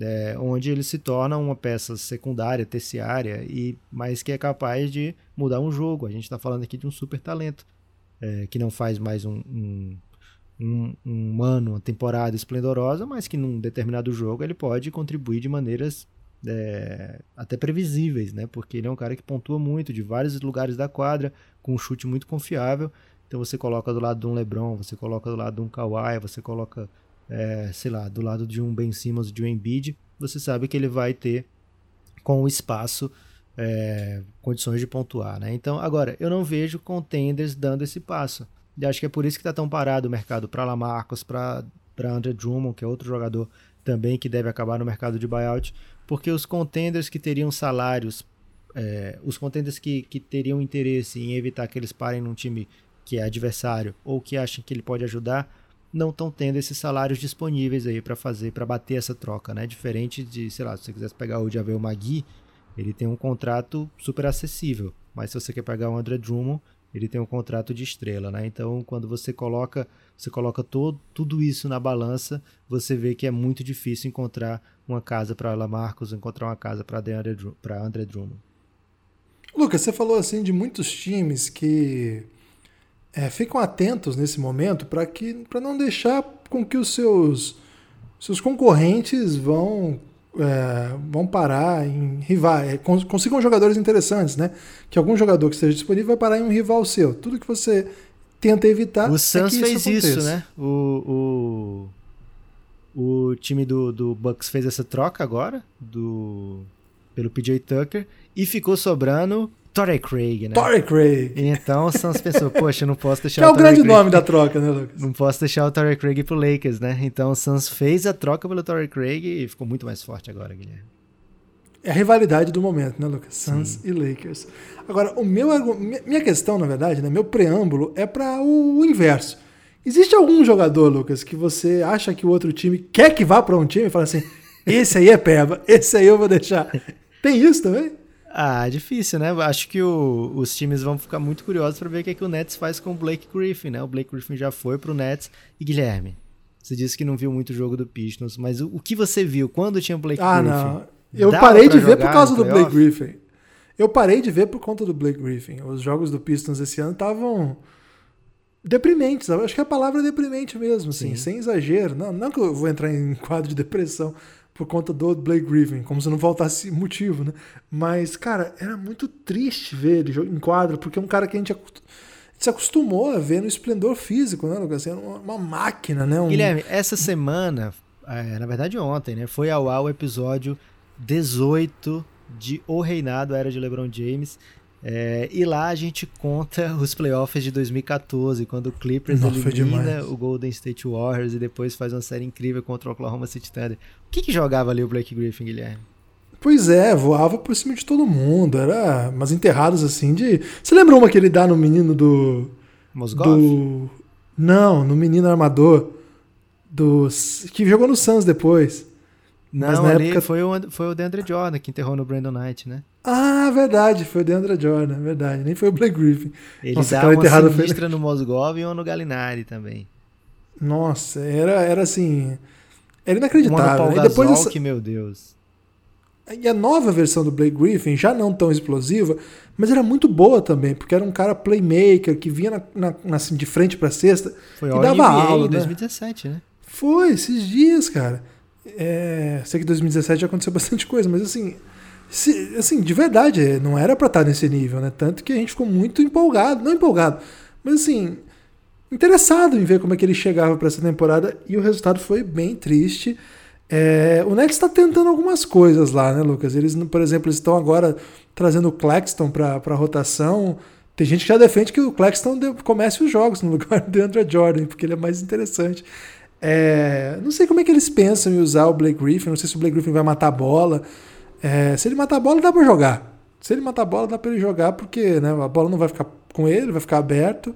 é, onde ele se torna uma peça secundária, terciária, e mas que é capaz de mudar um jogo. A gente está falando aqui de um super talento, é, que não faz mais um, um, um, um ano, uma temporada esplendorosa, mas que num determinado jogo ele pode contribuir de maneiras é, até previsíveis, né? Porque ele é um cara que pontua muito de vários lugares da quadra, com um chute muito confiável. Então você coloca do lado de um LeBron, você coloca do lado de um Kawhi, você coloca é, sei lá, do lado de um Ben Simmons, de um Embiid, você sabe que ele vai ter com o espaço é, condições de pontuar, né? Então, agora, eu não vejo contenders dando esse passo. E acho que é por isso que está tão parado o mercado para Lamarcus, para André Drummond, que é outro jogador também que deve acabar no mercado de buyout, porque os contenders que teriam salários, é, os contenders que, que teriam interesse em evitar que eles parem num time que é adversário ou que acham que ele pode ajudar, não estão tendo esses salários disponíveis aí para fazer, para bater essa troca, né? Diferente de, sei lá, se você quisesse pegar o Javel Magui, ele tem um contrato super acessível, mas se você quer pegar o André Drummond, ele tem um contrato de estrela, né? Então, quando você coloca, você coloca todo, tudo isso na balança, você vê que é muito difícil encontrar uma casa para Lamarcus, encontrar uma casa para André, André Drummond. Lucas, você falou assim de muitos times que é, ficam atentos nesse momento para que para não deixar com que os seus seus concorrentes vão é, vão parar em rival, é, consigam jogadores interessantes, né? Que algum jogador que esteja disponível vai parar em um rival seu. Tudo que você tenta evitar. O é Suns isso fez aconteça. isso, né? O, o, o time do, do Bucks fez essa troca agora do pelo PJ Tucker e ficou sobrando Torrey Craig, né? Torrey Craig. Então o Suns pensou, poxa, não posso deixar Que é o grande Craig- nome da troca, né, Lucas? Não posso deixar o Torrey Craig pro Lakers, né? Então o Suns fez a troca pelo Torrey Craig e ficou muito mais forte agora, Guilherme. É a rivalidade do momento, né, Lucas? Suns e Lakers. Agora, o meu minha questão, na verdade, né, meu preâmbulo é para o, o inverso. Existe algum jogador, Lucas, que você acha que o outro time quer que vá para um time e fala assim: esse aí é peba, esse aí eu vou deixar. Tem isso também? Ah, difícil, né? Acho que o- os times vão ficar muito curiosos para ver o que, é que o Nets faz com o Blake Griffin, né? O Blake Griffin já foi pro Nets. E Guilherme, você disse que não viu muito o jogo do Pistons, mas o, o que você viu quando tinha o Blake Ah, Griffin? não. Eu Dava parei de ver por causa do Blake? Griffin. Eu parei de ver por conta do Blake Griffin. Os jogos do Pistons esse ano estavam deprimentes. Acho que a palavra é deprimente mesmo, assim, Sim. sem exagero. Não, não que eu vou entrar em quadro de depressão por conta do Blake Griffin, como se não faltasse motivo, né? Mas, cara, era muito triste ver ele em quadro, porque é um cara que a gente, se acostumou a ver no esplendor físico, né, Lucas? Era uma, uma máquina, né? Um, Guilherme, essa semana, é, na verdade ontem, né? Foi ao ar o episódio 18 de O Reinado, Era de LeBron James. É, e lá a gente conta os playoffs de 2014, quando o Clippers Nossa, elimina o Golden State Warriors e depois faz uma série incrível contra o Oklahoma City Thunder. O que, que jogava ali o Blake Griffin, Guilherme? Pois é, voava por cima de todo mundo. Era umas enterradas assim de. Você lembra uma que ele dá no menino do. Mosgov? do. Não, no menino armador. Do, que jogou no Suns depois. Não, mas na ali época- foi, o, foi o DeAndre Jordan que enterrou no Brandon Knight, né? Ah, verdade, foi o DeAndre Jordan, verdade. Nem foi o Blake Griffin. Ele Nossa, dá aquela uma enterrada foi- sinistra no Mosgov e uma no Gallinari também. Nossa, era, era assim. Era Uma no inacreditável. Paul E depois Gasol, essa- que, meu Deus. E a nova versão do Blake Griffin, já não tão explosiva, mas era muito boa também, porque era um cara playmaker que vinha na, na- na- assim, de frente pra cesta Foi e dava NBA aula. em né? 2017, né? Foi, esses dias, cara. É, sei que em 2017 já aconteceu bastante coisa, mas assim, se- assim, de verdade, não era pra estar nesse nível, né? Tanto que a gente ficou muito empolgado, não empolgado, mas assim, interessado em ver como é que ele chegava pra essa temporada e o resultado foi bem triste. É, o Nets está tentando algumas coisas lá, né, Lucas? Eles, por exemplo, estão agora trazendo o Claxton para rotação. Tem gente que já defende que o Claxton comece os jogos no lugar do Andrew Jordan, porque ele é mais interessante. É, não sei como é que eles pensam em usar o Blake Griffin. Não sei se o Blake Griffin vai matar a bola. É, se ele matar a bola, dá para jogar. Se ele matar a bola, dá para ele jogar, porque né, a bola não vai ficar com ele, vai ficar aberto.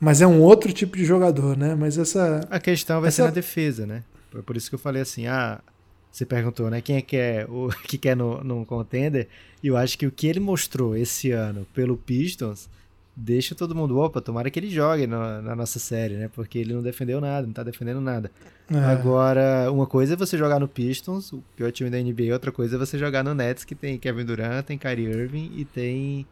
Mas é um outro tipo de jogador, né? Mas essa. A questão vai Essa- ser na defesa, né? Por isso que eu falei assim, ah, você perguntou, né? Quem é que é o que quer no, no contender? E eu acho que o que ele mostrou esse ano pelo Pistons deixa todo mundo, opa, tomara que ele jogue na, na nossa série, né? Porque ele não defendeu nada, não tá defendendo nada. é, Agora, uma coisa é você jogar no Pistons, o pior time da NBA, outra coisa é você jogar no Nets, que tem Kevin Durant, tem Kyrie Irving e tem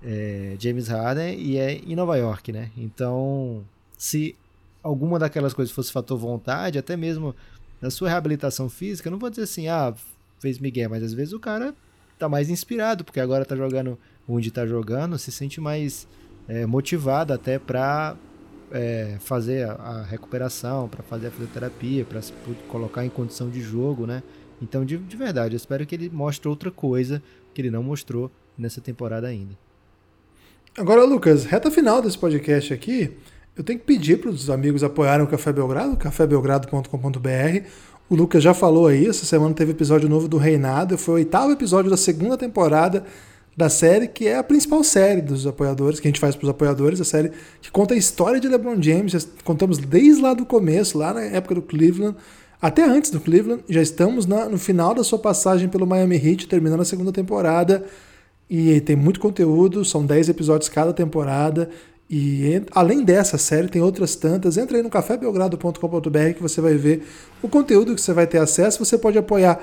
é, James Harden e é em Nova York, né? Então, se alguma daquelas coisas fosse fator vontade, até mesmo na sua reabilitação física, eu não vou dizer assim, ah, fez Miguel, mas às vezes o cara tá mais inspirado, porque agora tá jogando onde tá jogando, se sente mais é, motivado até pra é, fazer a, a recuperação, para fazer a fisioterapia, para se colocar em condição de jogo, né? Então, de, de verdade, eu espero que ele mostre outra coisa que ele não mostrou nessa temporada ainda. Agora, Lucas, reta final desse podcast aqui, eu tenho que pedir para os amigos apoiarem o Café Belgrado, cafébelgrado.com.br. O Lucas já falou aí, essa semana teve episódio novo do Reinado, foi o oitavo episódio da segunda temporada da série, que é a principal série dos apoiadores, que a gente faz para os apoiadores, a série que conta a história de LeBron James, contamos desde lá do começo, lá na época do Cleveland, até antes do Cleveland, já estamos na- no final da sua passagem pelo Miami Heat, terminando a segunda temporada, e tem muito conteúdo, são 10 episódios cada temporada. E além dessa série, tem outras tantas. Entra aí no cafébelgrado.com.br que você vai ver o conteúdo que você vai ter acesso. Você pode apoiar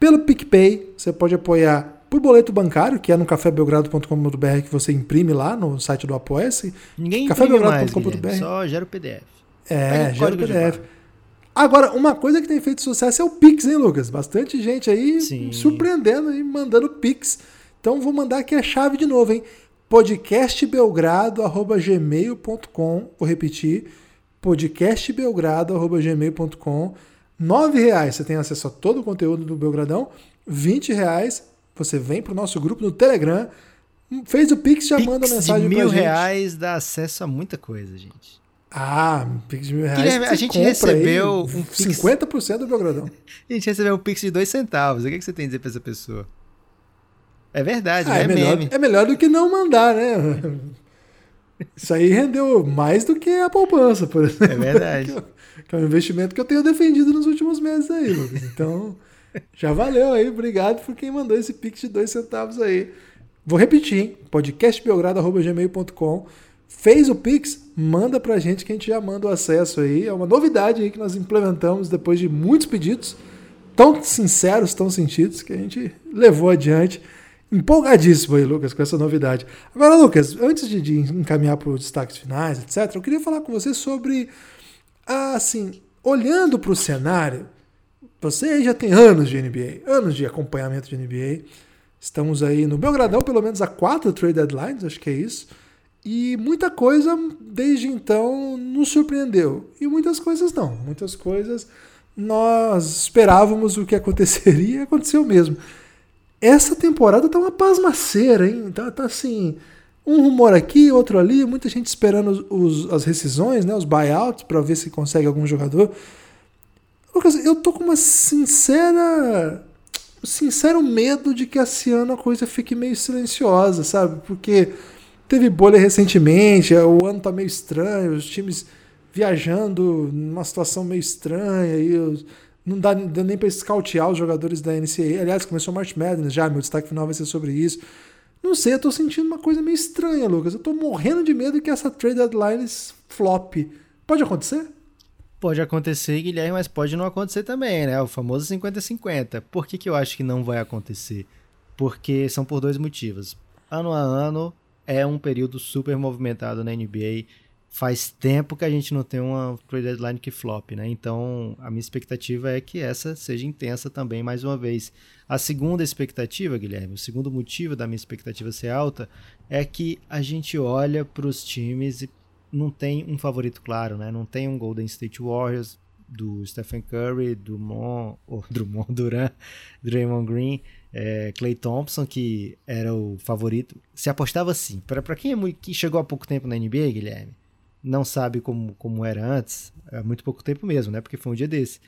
pelo PicPay, você pode apoiar por boleto bancário, que é no cafébelgrado.com.br que você imprime lá no site do Apoia-se. Ninguém Guilherme, só gera o PDF. É, gera o PDF. Agora, uma coisa que tem feito sucesso é o Pix, hein, Lucas? Bastante gente aí Sim. surpreendendo e mandando Pix. Então vou mandar aqui a chave de novo, hein? podcastbelgrado.gmail.com Vou repetir, podcastbelgrado.gmail.com R$ reais você tem acesso a todo o conteúdo do Belgradão. R$ reais você vem para o nosso grupo no Telegram. Fez o Pix, já Pix manda mensagem de mil reais dá acesso a muita coisa, gente. Ah, Pix de mil reais. Guilherme, a gente recebeu um Pix... 50% do Belgradão. a gente recebeu um Pix de dois centavos. O que, é que você tem a dizer para essa pessoa? É verdade, ah, é, é melhor, meme. É melhor do que não mandar, né? Isso aí rendeu mais do que a poupança, por exemplo. É verdade. Que é um investimento que eu tenho defendido nos últimos meses aí, Lucas. Então, já valeu aí. Obrigado por quem mandou esse pix de dois centavos aí. Vou repetir, hein? podcastbelgrado.gmail.com Fez o Pix? Manda pra gente que a gente já manda o acesso aí. É uma novidade aí que nós implementamos depois de muitos pedidos, tão sinceros, tão sentidos, que a gente levou adiante. Empolgadíssimo aí, Lucas, com essa novidade. Agora, Lucas, antes de, de encaminhar para os destaques finais, etc., eu queria falar com você sobre, assim, olhando para o cenário, você já tem anos de NBA, anos de acompanhamento de NBA. Estamos aí no Belgradão, pelo menos há quatro trade deadlines, acho que é isso. E muita coisa desde então nos surpreendeu. E muitas coisas não. Muitas coisas nós esperávamos o que aconteceria e aconteceu mesmo. Essa temporada tá uma pasmaceira, hein? Tá, tá assim, um rumor aqui, outro ali, muita gente esperando os, as rescisões, né, os buyouts, para ver se consegue algum jogador. Lucas, eu tô com uma sincera. sincero medo de que esse ano a coisa fique meio silenciosa, sabe? Porque teve bolha recentemente, o ano tá meio estranho, os times viajando numa situação meio estranha e os não dá, nem para scoutear os jogadores da NCAA. Aliás, começou o March Madness já, meu destaque final vai ser sobre isso. Não sei, eu tô sentindo uma coisa meio estranha, Lucas. Eu tô morrendo de medo que essa trade deadline flop. Pode acontecer? Pode acontecer, Guilherme, mas pode não acontecer também, né? O famoso 50-50. Por que, que eu acho que não vai acontecer? Porque são por dois motivos. Ano a ano é um período super movimentado na NBA faz tempo que a gente não tem uma trade deadline que flop, né? Então, a minha expectativa é que essa seja intensa também mais uma vez. A segunda expectativa, Guilherme, o segundo motivo da minha expectativa ser alta é que a gente olha para os times e não tem um favorito claro, né? Não tem um Golden State Warriors do Stephen Curry, Drummond, ou Drummond Duran, Draymond Green, é, Clay Thompson, que era o favorito. Se apostava assim. Para quem, é muito, que chegou há pouco tempo na NBA, Guilherme, não sabe como, como era antes, há muito pouco tempo mesmo, né? Porque foi um dia desse.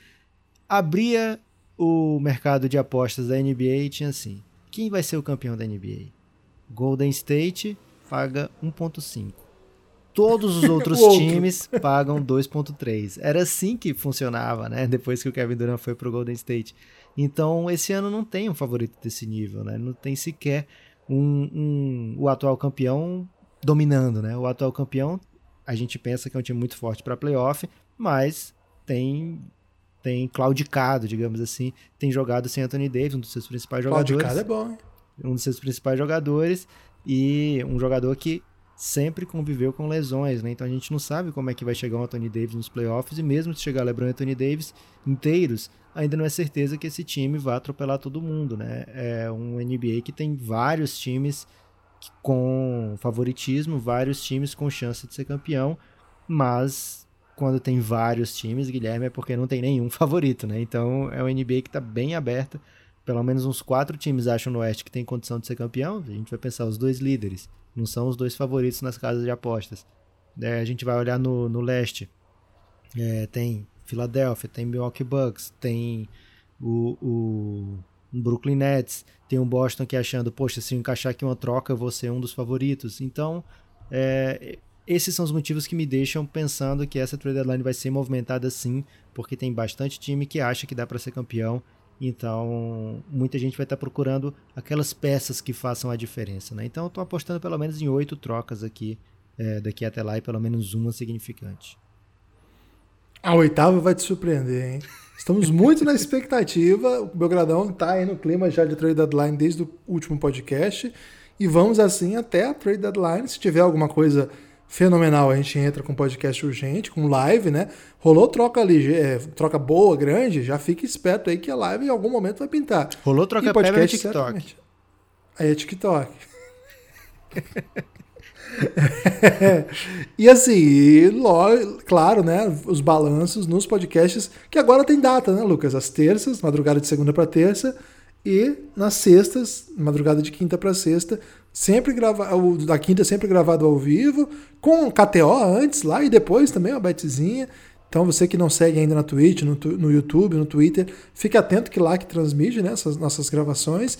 Abria o mercado de apostas da NBA e tinha assim: quem vai ser o campeão da NBA? Golden State paga 1,5. Todos os outros times pagam 2,3. Era assim que funcionava, né? Depois que o Kevin Durant foi pro Golden State. Então, esse ano não tem um favorito desse nível, né? Não tem sequer um, um, o atual campeão dominando, né? O atual campeão a gente pensa que é um time muito forte para playoff, mas tem tem claudicado, digamos assim, tem jogado sem Anthony Davis, um dos seus principais jogadores. Claudicado é bom. Hein? Um dos seus principais jogadores e um jogador que sempre conviveu com lesões, né? Então a gente não sabe como é que vai chegar o Anthony Davis nos playoffs e mesmo se chegar LeBron e Anthony Davis inteiros, ainda não é certeza que esse time vai atropelar todo mundo, né? É um NBA que tem vários times com favoritismo, vários times com chance de ser campeão, mas quando tem vários times, Guilherme, é porque não tem nenhum favorito, né? Então é uma NBA que está bem aberta. Pelo menos uns quatro times acham no Oeste que tem condição de ser campeão. A gente vai pensar os dois líderes, não são os dois favoritos nas casas de apostas. É, a gente vai olhar no, no Leste. É, tem Philadelphia, tem Milwaukee Bucks, tem o, o Brooklyn Nets, tem um Boston que achando, poxa, se eu encaixar aqui uma troca, eu vou ser um dos favoritos. Então, é, esses são os motivos que me deixam pensando que essa trade deadline vai ser movimentada sim, porque tem bastante time que acha que dá para ser campeão. Então, muita gente vai estar procurando aquelas peças que façam a diferença. Né? Então, eu estou apostando pelo menos em oito trocas aqui, é, daqui até lá, e pelo menos uma significante. A oitava vai te surpreender, hein? Estamos muito na expectativa. O Belgradão está aí no clima já de trade deadline desde o último podcast. E vamos assim até a trade deadline. Se tiver alguma coisa fenomenal, a gente entra com podcast urgente, com live, né? Rolou troca ali, é, troca boa, grande, já fica esperto aí que a live em algum momento vai pintar. Rolou troca e podcast, no TikTok. Aí é TikTok. e assim, claro, né? Os balanços nos podcasts, que agora tem data, né, Lucas? As terças, madrugada de segunda para terça, e nas sextas, madrugada de quinta para sexta, sempre gravado, da quinta sempre gravado ao vivo, com KTO antes lá e depois também uma betzinha. Então você que não segue ainda na Twitch, no, no YouTube, no Twitter, fique atento que lá que transmite né, essas nossas gravações.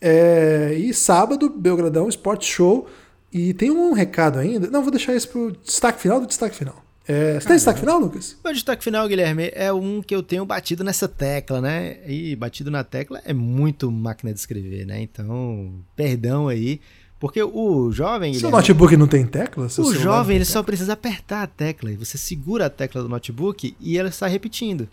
É, e sábado, Belgradão Esporte Show e tem um recado ainda. Não, vou deixar isso pro destaque final do destaque final. É, você tem destaque final, Lucas? Meu destaque final, Guilherme, é um que eu tenho batido nessa tecla, né? E batido na tecla é muito máquina de escrever, né? Então, perdão aí. Porque o jovem. Seu notebook não tem tecla? O jovem ele tecla? só precisa apertar a tecla. E você segura a tecla do notebook e ela está repetindo.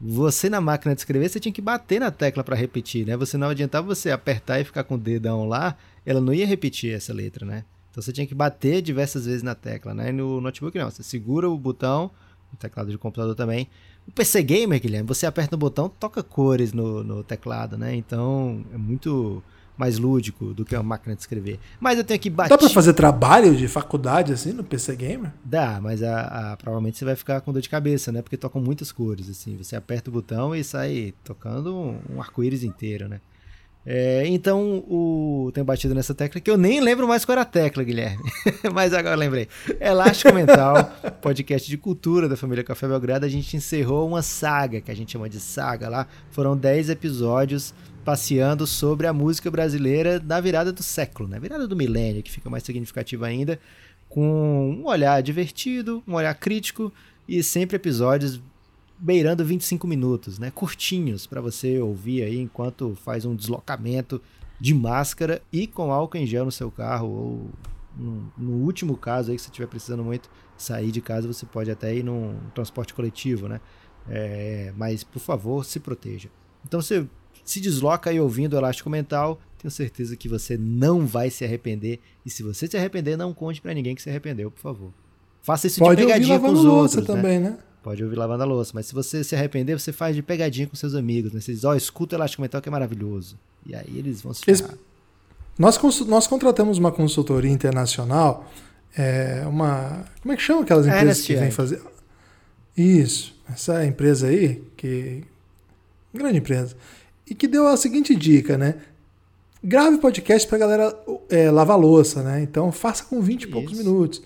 Você na máquina de escrever, você tinha que bater na tecla para repetir, né? Você não adiantava você apertar e ficar com o dedão lá ela não ia repetir essa letra, né? Então você tinha que bater diversas vezes na tecla, né? E no notebook não, você segura o botão, no teclado de computador também. O PC Gamer, Guilherme, você aperta o botão, toca cores no, no teclado, né? Então é muito mais lúdico do que uma máquina de escrever. Mas eu tenho que bater. Dá pra fazer trabalho de faculdade assim no PC Gamer? Dá, mas a, a, provavelmente você vai ficar com dor de cabeça, né? Porque tocam muitas cores, assim. Você aperta o botão e sai tocando um, um arco-íris inteiro, né? É, então, o, tenho batido nessa tecla que eu nem lembro mais qual era a tecla, Guilherme. Mas agora lembrei. Elástico Mental, podcast de cultura da família Café Belgrado. A gente encerrou uma saga, que a gente chama de saga lá. Foram 10 episódios passeando sobre a música brasileira na virada do século, né? Virada do milênio, que fica mais significativa ainda. Com um olhar divertido, um olhar crítico e sempre episódios beirando 25 minutos, né? Curtinhos para você ouvir aí enquanto faz um deslocamento de máscara e com álcool em gel no seu carro ou no, no último caso aí que você estiver precisando muito sair de casa, você pode até ir num transporte coletivo, né? É, mas por favor, se proteja. Então você se desloca aí ouvindo o Elástico Mental, tenho certeza que você não vai se arrepender. E se você se arrepender, não conte para ninguém que se arrependeu, por favor. Faça isso Pode de pegadinha com os outros. Né? também, né? Pode ouvir lavando a louça. Mas se você se arrepender, você faz de pegadinha com seus amigos. Né? Você diz, ó, oh, escuta o Elástico Mental que é maravilhoso. E aí eles vão se ferrar. Nós, nós contratamos uma consultoria internacional, é, uma... Como é que chama aquelas empresas que vêm fazer... Isso. Essa empresa aí, que... Grande empresa. E que deu a seguinte dica, né? Grave podcast pra galera é, lavar louça, né? Então faça com 20 e poucos minutos.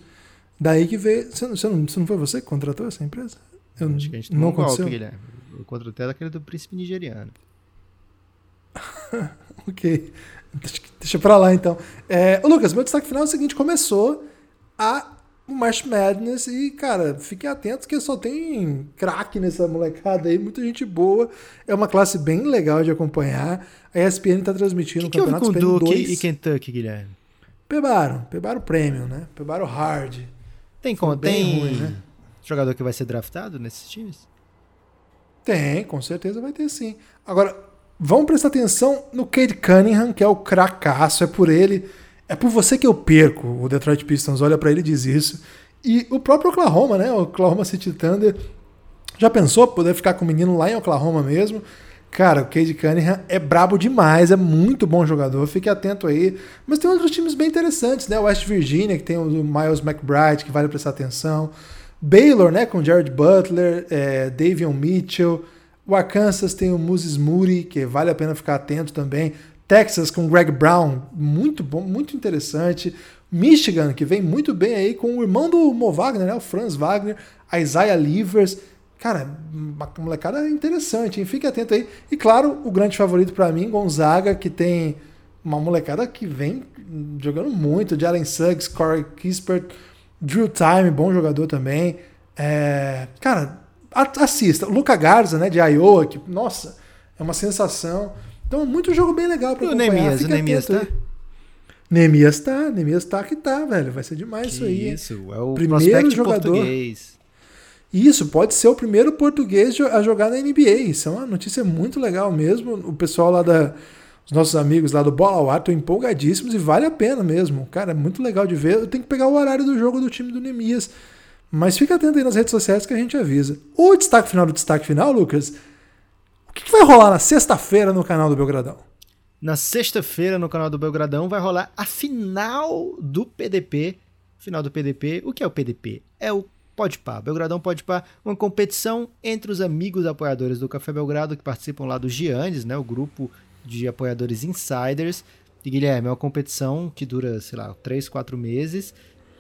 Daí que veio. Você não, você não, foi você que contratou essa empresa? Eu Acho que a gente não um. Golpe, Guilherme. Eu contratei daquele do príncipe nigeriano. ok. Deixa, deixa pra lá então. É, Lucas, meu destaque final é o seguinte: começou a o March Madness e, cara, fiquem atentos que só tem craque nessa molecada aí, muita gente boa. É uma classe bem legal de acompanhar. A ESPN tá transmitindo que o campeonato que com Duke e Kentucky, Guilherme? Pebaram, pebaram Premium, né? Pebaram Hard. Tem como? Tem ruim, né? jogador que vai ser draftado nesses times? Tem, com certeza vai ter sim. Agora, vamos prestar atenção no Cade Cunningham, que é o cracaço, é por ele, é por você que eu perco. O Detroit Pistons olha para ele e diz isso. E o próprio Oklahoma, né? O Oklahoma City Thunder já pensou poder ficar com o menino lá em Oklahoma mesmo? Cara, o Cade Cunningham é brabo demais, é muito bom jogador, fique atento aí. Mas tem outros times bem interessantes, né? West Virginia, que tem o Miles McBride, que vale prestar atenção. Baylor, né? Com Jared Butler, é, Davion Mitchell. O Arkansas tem o Moses Moody, que vale a pena ficar atento também. Texas com Greg Brown, muito bom, muito interessante. Michigan, que vem muito bem aí com o irmão do Mo Wagner, né? O Franz Wagner, Isaiah Livers. Cara, uma molecada interessante, hein? Fique atento aí. E claro, o grande favorito para mim, Gonzaga, que tem uma molecada que vem jogando muito. Jalen Suggs, Corey Kispert, Drew Time, bom jogador também. É, cara, assista. Luca Garza, né, de Iowa, que, nossa, é uma sensação. Então, muito jogo bem legal pra e acompanhar. O Nemias, o Nemias tá? Nemias tá, Nemias tá que tá, velho. Vai ser demais que isso aí. Isso, é o primeiro jogador. Português. E isso pode ser o primeiro português a jogar na NBA. Isso é uma notícia muito legal mesmo. O pessoal lá da. Os nossos amigos lá do Bola ao Ar estão empolgadíssimos e vale a pena mesmo. Cara, é muito legal de ver. Eu tenho que pegar o horário do jogo do time do Nemias. Mas fica atento aí nas redes sociais que a gente avisa. O destaque final do destaque final, Lucas. O que, vai rolar na sexta-feira no canal do Belgradão? Na sexta-feira, no canal do Belgradão, vai rolar a final do PDP. Final do PDP. O que é o PDP? É o Pode Pá. Belgradão Pode Pá, uma competição entre os amigos apoiadores do Café Belgrado que participam lá do Giannis, né, o grupo de apoiadores insiders. E Guilherme, é uma competição que dura, sei lá, 3, 4 meses,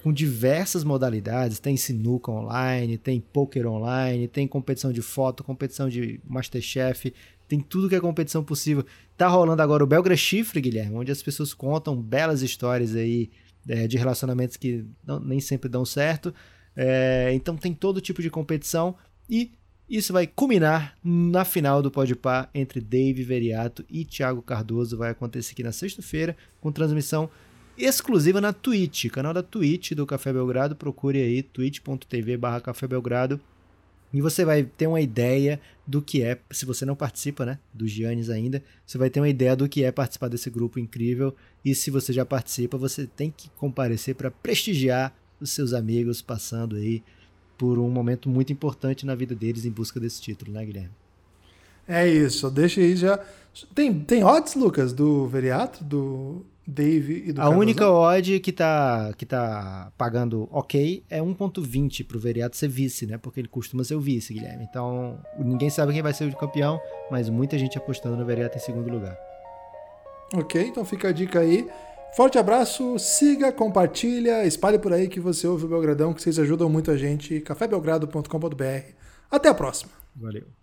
com diversas modalidades. Tem sinuca online, tem poker online, tem competição de foto, competição de Masterchef, tem tudo que é competição possível. Tá rolando agora o Belgra Chifre, Guilherme, onde as pessoas contam belas histórias aí é, de relacionamentos que não, nem sempre dão certo. É, então tem todo tipo de competição e isso vai culminar na final do Podpah entre Dave Veriato e Thiago Cardoso. Vai acontecer aqui na sexta-feira com transmissão exclusiva na Twitch, canal da Twitch do Café Belgrado. Procure aí twitch.tv barra Café Belgrado e você vai ter uma ideia do que é, se você não participa, né, do Giannis ainda, você vai ter uma ideia do que é participar desse grupo incrível. E se você já participa, você tem que comparecer para prestigiar os seus amigos passando aí por um momento muito importante na vida deles em busca desse título, né, Guilherme? É isso, deixa aí já. Tem, tem odds, Lucas, do Veriato, do Dave e do A única odd que tá, que tá pagando ok é 1.20 pro Veriato ser vice, né? Porque ele costuma ser o vice, Guilherme. Então, ninguém sabe quem vai ser o campeão, mas muita gente apostando no Veriato em segundo lugar. Ok, então fica a dica aí. Forte abraço, siga, compartilha, espalhe por aí que você ouve o Belgradão, que vocês ajudam muito a gente. cafébelgrado.com.br. Até a próxima. Valeu.